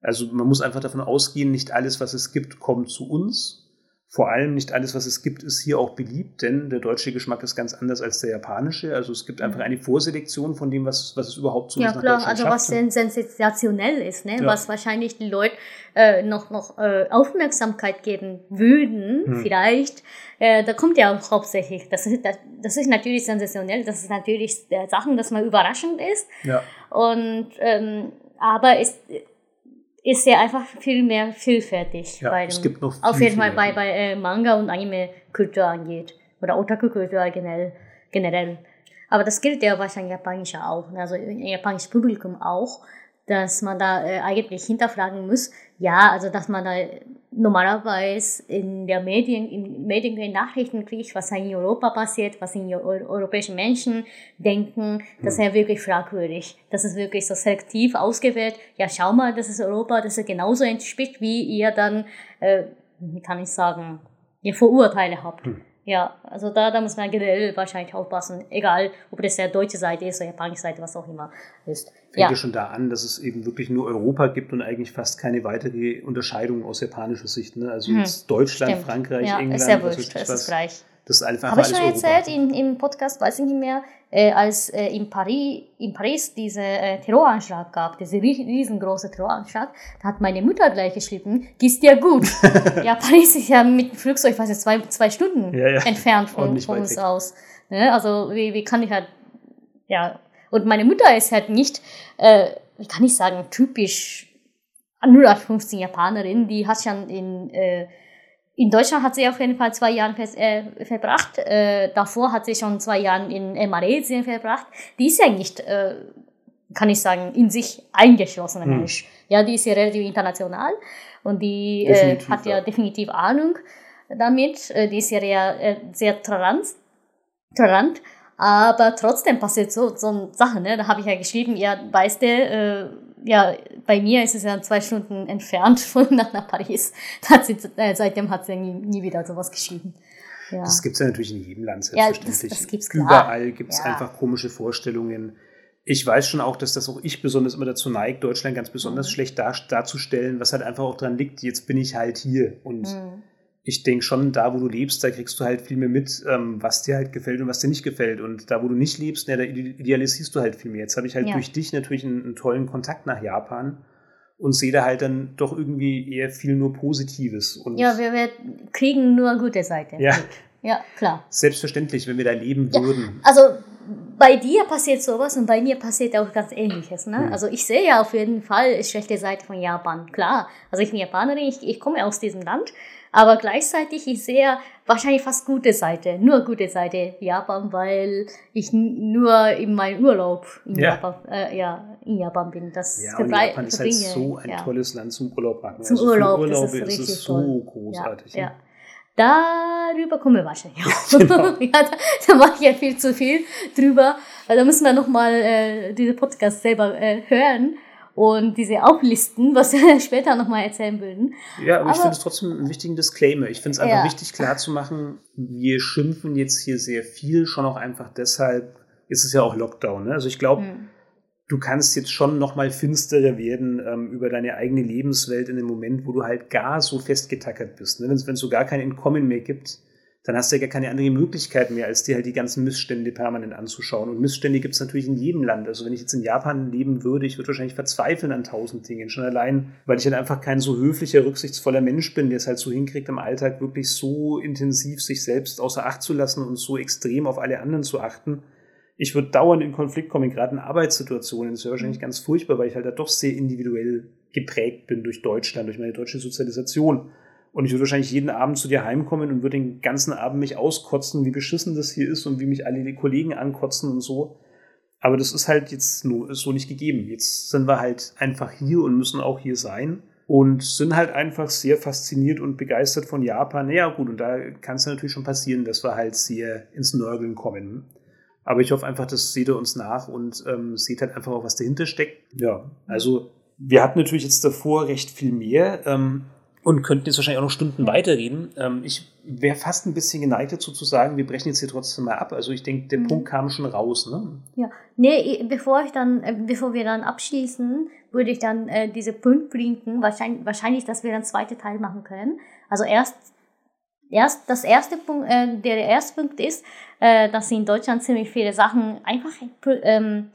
Also man muss einfach davon ausgehen, nicht alles, was es gibt, kommt zu uns. Vor allem nicht alles, was es gibt, ist hier auch beliebt, denn der deutsche Geschmack ist ganz anders als der japanische. Also es gibt einfach eine Vorselektion von dem, was, was es überhaupt zu Ja uns nach klar, Deutschland also was schafft. sensationell ist, ne? Ja. was wahrscheinlich die Leute äh, noch, noch äh, Aufmerksamkeit geben würden, Hm. vielleicht, äh, da kommt ja auch hauptsächlich, das ist, das, das ist natürlich sensationell, das ist natürlich äh, Sachen, dass man überraschend ist Ja. und ähm, aber es ist ja einfach viel mehr vielfältig, Ja, bei es dem, gibt noch auf jeden Fall bei, bei äh, Manga und Anime-Kultur angeht oder Otaku-Kultur generell, generell. Aber das gilt ja wahrscheinlich japanischer auch, ne? also im japanischen Publikum auch, dass man da äh, eigentlich hinterfragen muss, ja, also dass man da normalerweise in der Medien, in Medien in Nachrichten kriegt, was in Europa passiert, was in Eu europäischen Menschen denken, das ist ja wirklich fragwürdig. Das ist wirklich so selektiv ausgewählt. Ja, schau mal, das ist Europa, das ist genauso entspricht, wie ihr dann, äh, wie kann ich sagen, ihr Vorurteile habt. Hm. Ja, also da, da muss man generell wahrscheinlich aufpassen, egal ob das der deutsche Seite ist oder japanische Seite, was auch immer ist. Fängt Ja, ja schon da an, dass es eben wirklich nur Europa gibt und eigentlich fast keine weitere Unterscheidung aus japanischer Sicht. Ne? Also Hm, jetzt Deutschland, stimmt. Frankreich, ja, England, ist ja wurscht, was. ist gleich. Das ist einfach Habe ich schon Europa. erzählt in, im Podcast, weiß ich nicht mehr, äh, als äh, in, Paris, in Paris diese äh, Terroranschlag gab, diese rie- riesengroße Terroranschlag, da hat meine Mutter gleich geschrieben, geht's dir gut? ja, Paris ist ja mit dem Flugzeug, weiß ich, zwei, zwei Stunden Ja, ja. entfernt von, von uns weg. aus. Ne? Also wie, wie kann ich halt, ja, und meine Mutter ist halt nicht, äh, wie kann ich sagen, typisch 0815 Japanerin, die hat schon in, äh, in Deutschland hat sie auf jeden Fall zwei Jahre ver äh, verbracht. Äh, davor hat sie schon zwei Jahre in äh, Malaysia verbracht. Die ist ja nicht, äh, kann ich sagen, in sich eingeschlossene hm. Mensch. Ja, die ist ja relativ international und die äh, hat ja definitiv Ahnung damit. Äh, die ist ja sehr, sehr tolerant, tolerant. Aber trotzdem passiert so, so Sachen. Ne? Da habe ich ja geschrieben, ja, weißt du, äh, ja, bei mir ist es ja zwei Stunden entfernt von nach, nach Paris. Sie, äh, seitdem hat sie nie, nie wieder sowas geschrieben. Ja. Das gibt es ja natürlich in jedem Land selbstverständlich. Ja, das, das gibt's klar. Überall gibt es ja. einfach komische Vorstellungen. Ich weiß schon auch, dass das auch ich besonders immer dazu neigt, Deutschland ganz besonders mhm. schlecht dar, darzustellen, was halt einfach auch dran liegt, jetzt bin ich halt hier und mhm ich denke schon, da wo du lebst, da kriegst du halt viel mehr mit, ähm, was dir halt gefällt und was dir nicht gefällt. Und da wo du nicht lebst, ja, da idealisierst du halt viel mehr. Jetzt habe ich halt ja. durch dich natürlich einen, einen, tollen Kontakt nach Japan und sehe da halt dann doch irgendwie eher viel nur Positives. Und ja, wir, wir kriegen nur gute Seite. Ja. Ja, klar. Selbstverständlich, wenn wir da leben ja, würden. Also bei dir passiert sowas und bei mir passiert auch ganz Ähnliches. Ne? Mhm. Also ich sehe ja auf jeden Fall schlechte Seite von Japan. Klar, also ich bin Japanerin, ich, ich komme aus diesem Land aber gleichzeitig, ich sehe wahrscheinlich fast gute Seite, nur gute Seite Japan, weil ich nur in meinem Urlaub in, ja. Japan, äh, ja, in Japan bin. Das ja, und Japan ist halt so ein ja. tolles Land zum Urlaub machen. Zum also Urlaub, Urlaub ist, ist es so toll. großartig. Ja, Darüber kommen wir wahrscheinlich auch. Genau. ja, da, da mache ich ja viel zu viel drüber. Da müssen wir nochmal äh, diesen Podcast selber äh, hören und diese auflisten, was wir später nochmal erzählen würden. Ja, aber, aber ich finde es trotzdem einen wichtigen Disclaimer. Ich finde es einfach ja. wichtig klarzumachen, wir schimpfen jetzt hier sehr viel, schon auch einfach deshalb, ist es ja auch Lockdown. Ne? Also ich glaube, hm. du kannst jetzt schon nochmal finsterer werden ähm, über deine eigene Lebenswelt in dem Moment, wo du halt gar so festgetackert bist. Ne? Wenn es so gar kein Entkommen mehr gibt, dann hast du ja gar keine andere Möglichkeit mehr, als dir halt die ganzen Missstände permanent anzuschauen. Und Missstände gibt es natürlich in jedem Land. Also wenn ich jetzt in Japan leben würde, ich würde wahrscheinlich verzweifeln an tausend Dingen. Schon allein, weil ich halt einfach kein so höflicher, rücksichtsvoller Mensch bin, der es halt so hinkriegt, im Alltag wirklich so intensiv sich selbst außer Acht zu lassen und so extrem auf alle anderen zu achten. Ich würde dauernd in Konflikt kommen, gerade in Arbeitssituationen. Das wäre wahrscheinlich ganz furchtbar, weil ich halt da doch sehr individuell geprägt bin durch Deutschland, durch meine deutsche Sozialisation. Und ich würde wahrscheinlich jeden Abend zu dir heimkommen und würde den ganzen Abend mich auskotzen, wie beschissen das hier ist und wie mich alle die Kollegen ankotzen und so. Aber das ist halt jetzt nur, so nicht gegeben. Jetzt sind wir halt einfach hier und müssen auch hier sein und sind halt einfach sehr fasziniert und begeistert von Japan. Ja, gut, und da kann es natürlich schon passieren, dass wir halt sehr ins Nörgeln kommen. Aber ich hoffe einfach, das seht ihr uns nach und ähm, seht halt einfach auch, was dahinter steckt. Ja, also wir hatten natürlich jetzt davor recht viel mehr. Ähm, und könnten jetzt wahrscheinlich auch noch Stunden weiterreden. Ähm, ich wäre fast ein bisschen geneigt dazu zu sagen, wir brechen jetzt hier trotzdem mal ab. Also ich denke, der mhm. Punkt kam schon raus, ne? Ja, nee, bevor ich dann, äh, bevor wir dann abschließen, würde ich dann äh, diese Punkt blinken, wahrscheinlich, wahrscheinlich, dass wir dann zweite Teil machen können. Also erst, erst das erste Punkt, äh, der erste Punkt ist, äh, dass in Deutschland ziemlich viele Sachen einfach ähm,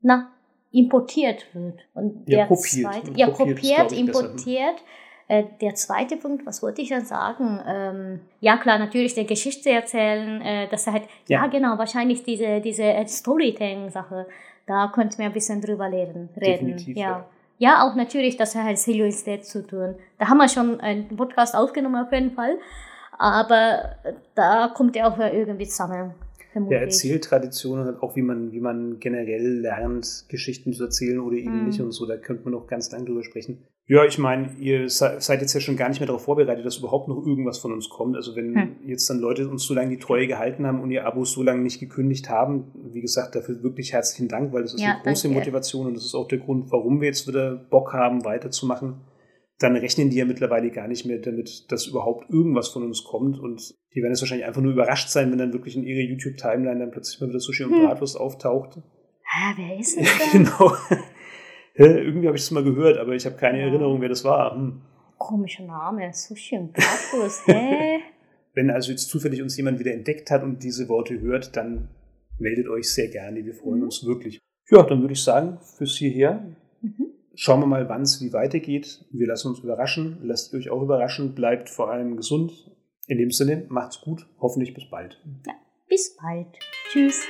na, importiert wird. Und ja, der kopiert. zweite, ja, kopiert, kopiert importiert. Äh, der zweite Punkt, was wollte ich dann sagen? Ähm, ja, klar, natürlich der Geschichte erzählen, äh, dass er halt, ja. ja. genau, wahrscheinlich diese, diese äh, Storytelling-Sache, da könnten wir ein bisschen drüber reden. Definitiv, ja. ja. Ja, auch natürlich, das hat halt Silio State zu tun. Da haben wir schon einen Podcast aufgenommen auf jeden Fall. Aber da kommt er auch irgendwie zusammen. Der Erzähltradition und auch wie man, wie man generell lernt, Geschichten zu erzählen oder eben mm. nicht und so, da könnte man noch ganz lang drüber sprechen. Ja, ich meine, ihr seid jetzt ja schon gar nicht mehr darauf vorbereitet, dass überhaupt noch irgendwas von uns kommt. Also wenn hm. jetzt dann Leute uns so lange die Treue gehalten haben und ihr Abos so lange nicht gekündigt haben, wie gesagt, dafür wirklich herzlichen Dank, weil das ist ja, eine große danke. Motivation und das ist auch der Grund, warum wir jetzt wieder Bock haben, weiterzumachen. Dann rechnen die ja mittlerweile gar nicht mehr damit, dass überhaupt irgendwas von uns kommt und die werden jetzt wahrscheinlich einfach nur überrascht sein, wenn dann wirklich in ihrer YouTube-Timeline dann plötzlich mal wieder Sushi und hm. Bratwurst auftaucht. Ah, wer ist denn? genau hä, irgendwie habe ich es mal gehört, aber ich habe keine ja. Erinnerung, wer das war. Hm. Komischer Name, Sushi und Bratwurst, hä? Wenn also jetzt zufällig uns jemand wieder entdeckt hat und diese Worte hört, dann meldet euch sehr gerne, wir freuen mhm. uns wirklich. Ja, dann würde ich sagen, fürs hierher. Mhm. Schauen wir mal, wann es wie weitergeht. Wir lassen uns überraschen, lasst euch auch überraschen, bleibt vor allem gesund. In dem Sinne, macht's gut, hoffentlich bis bald. Ja, bis bald. Tschüss.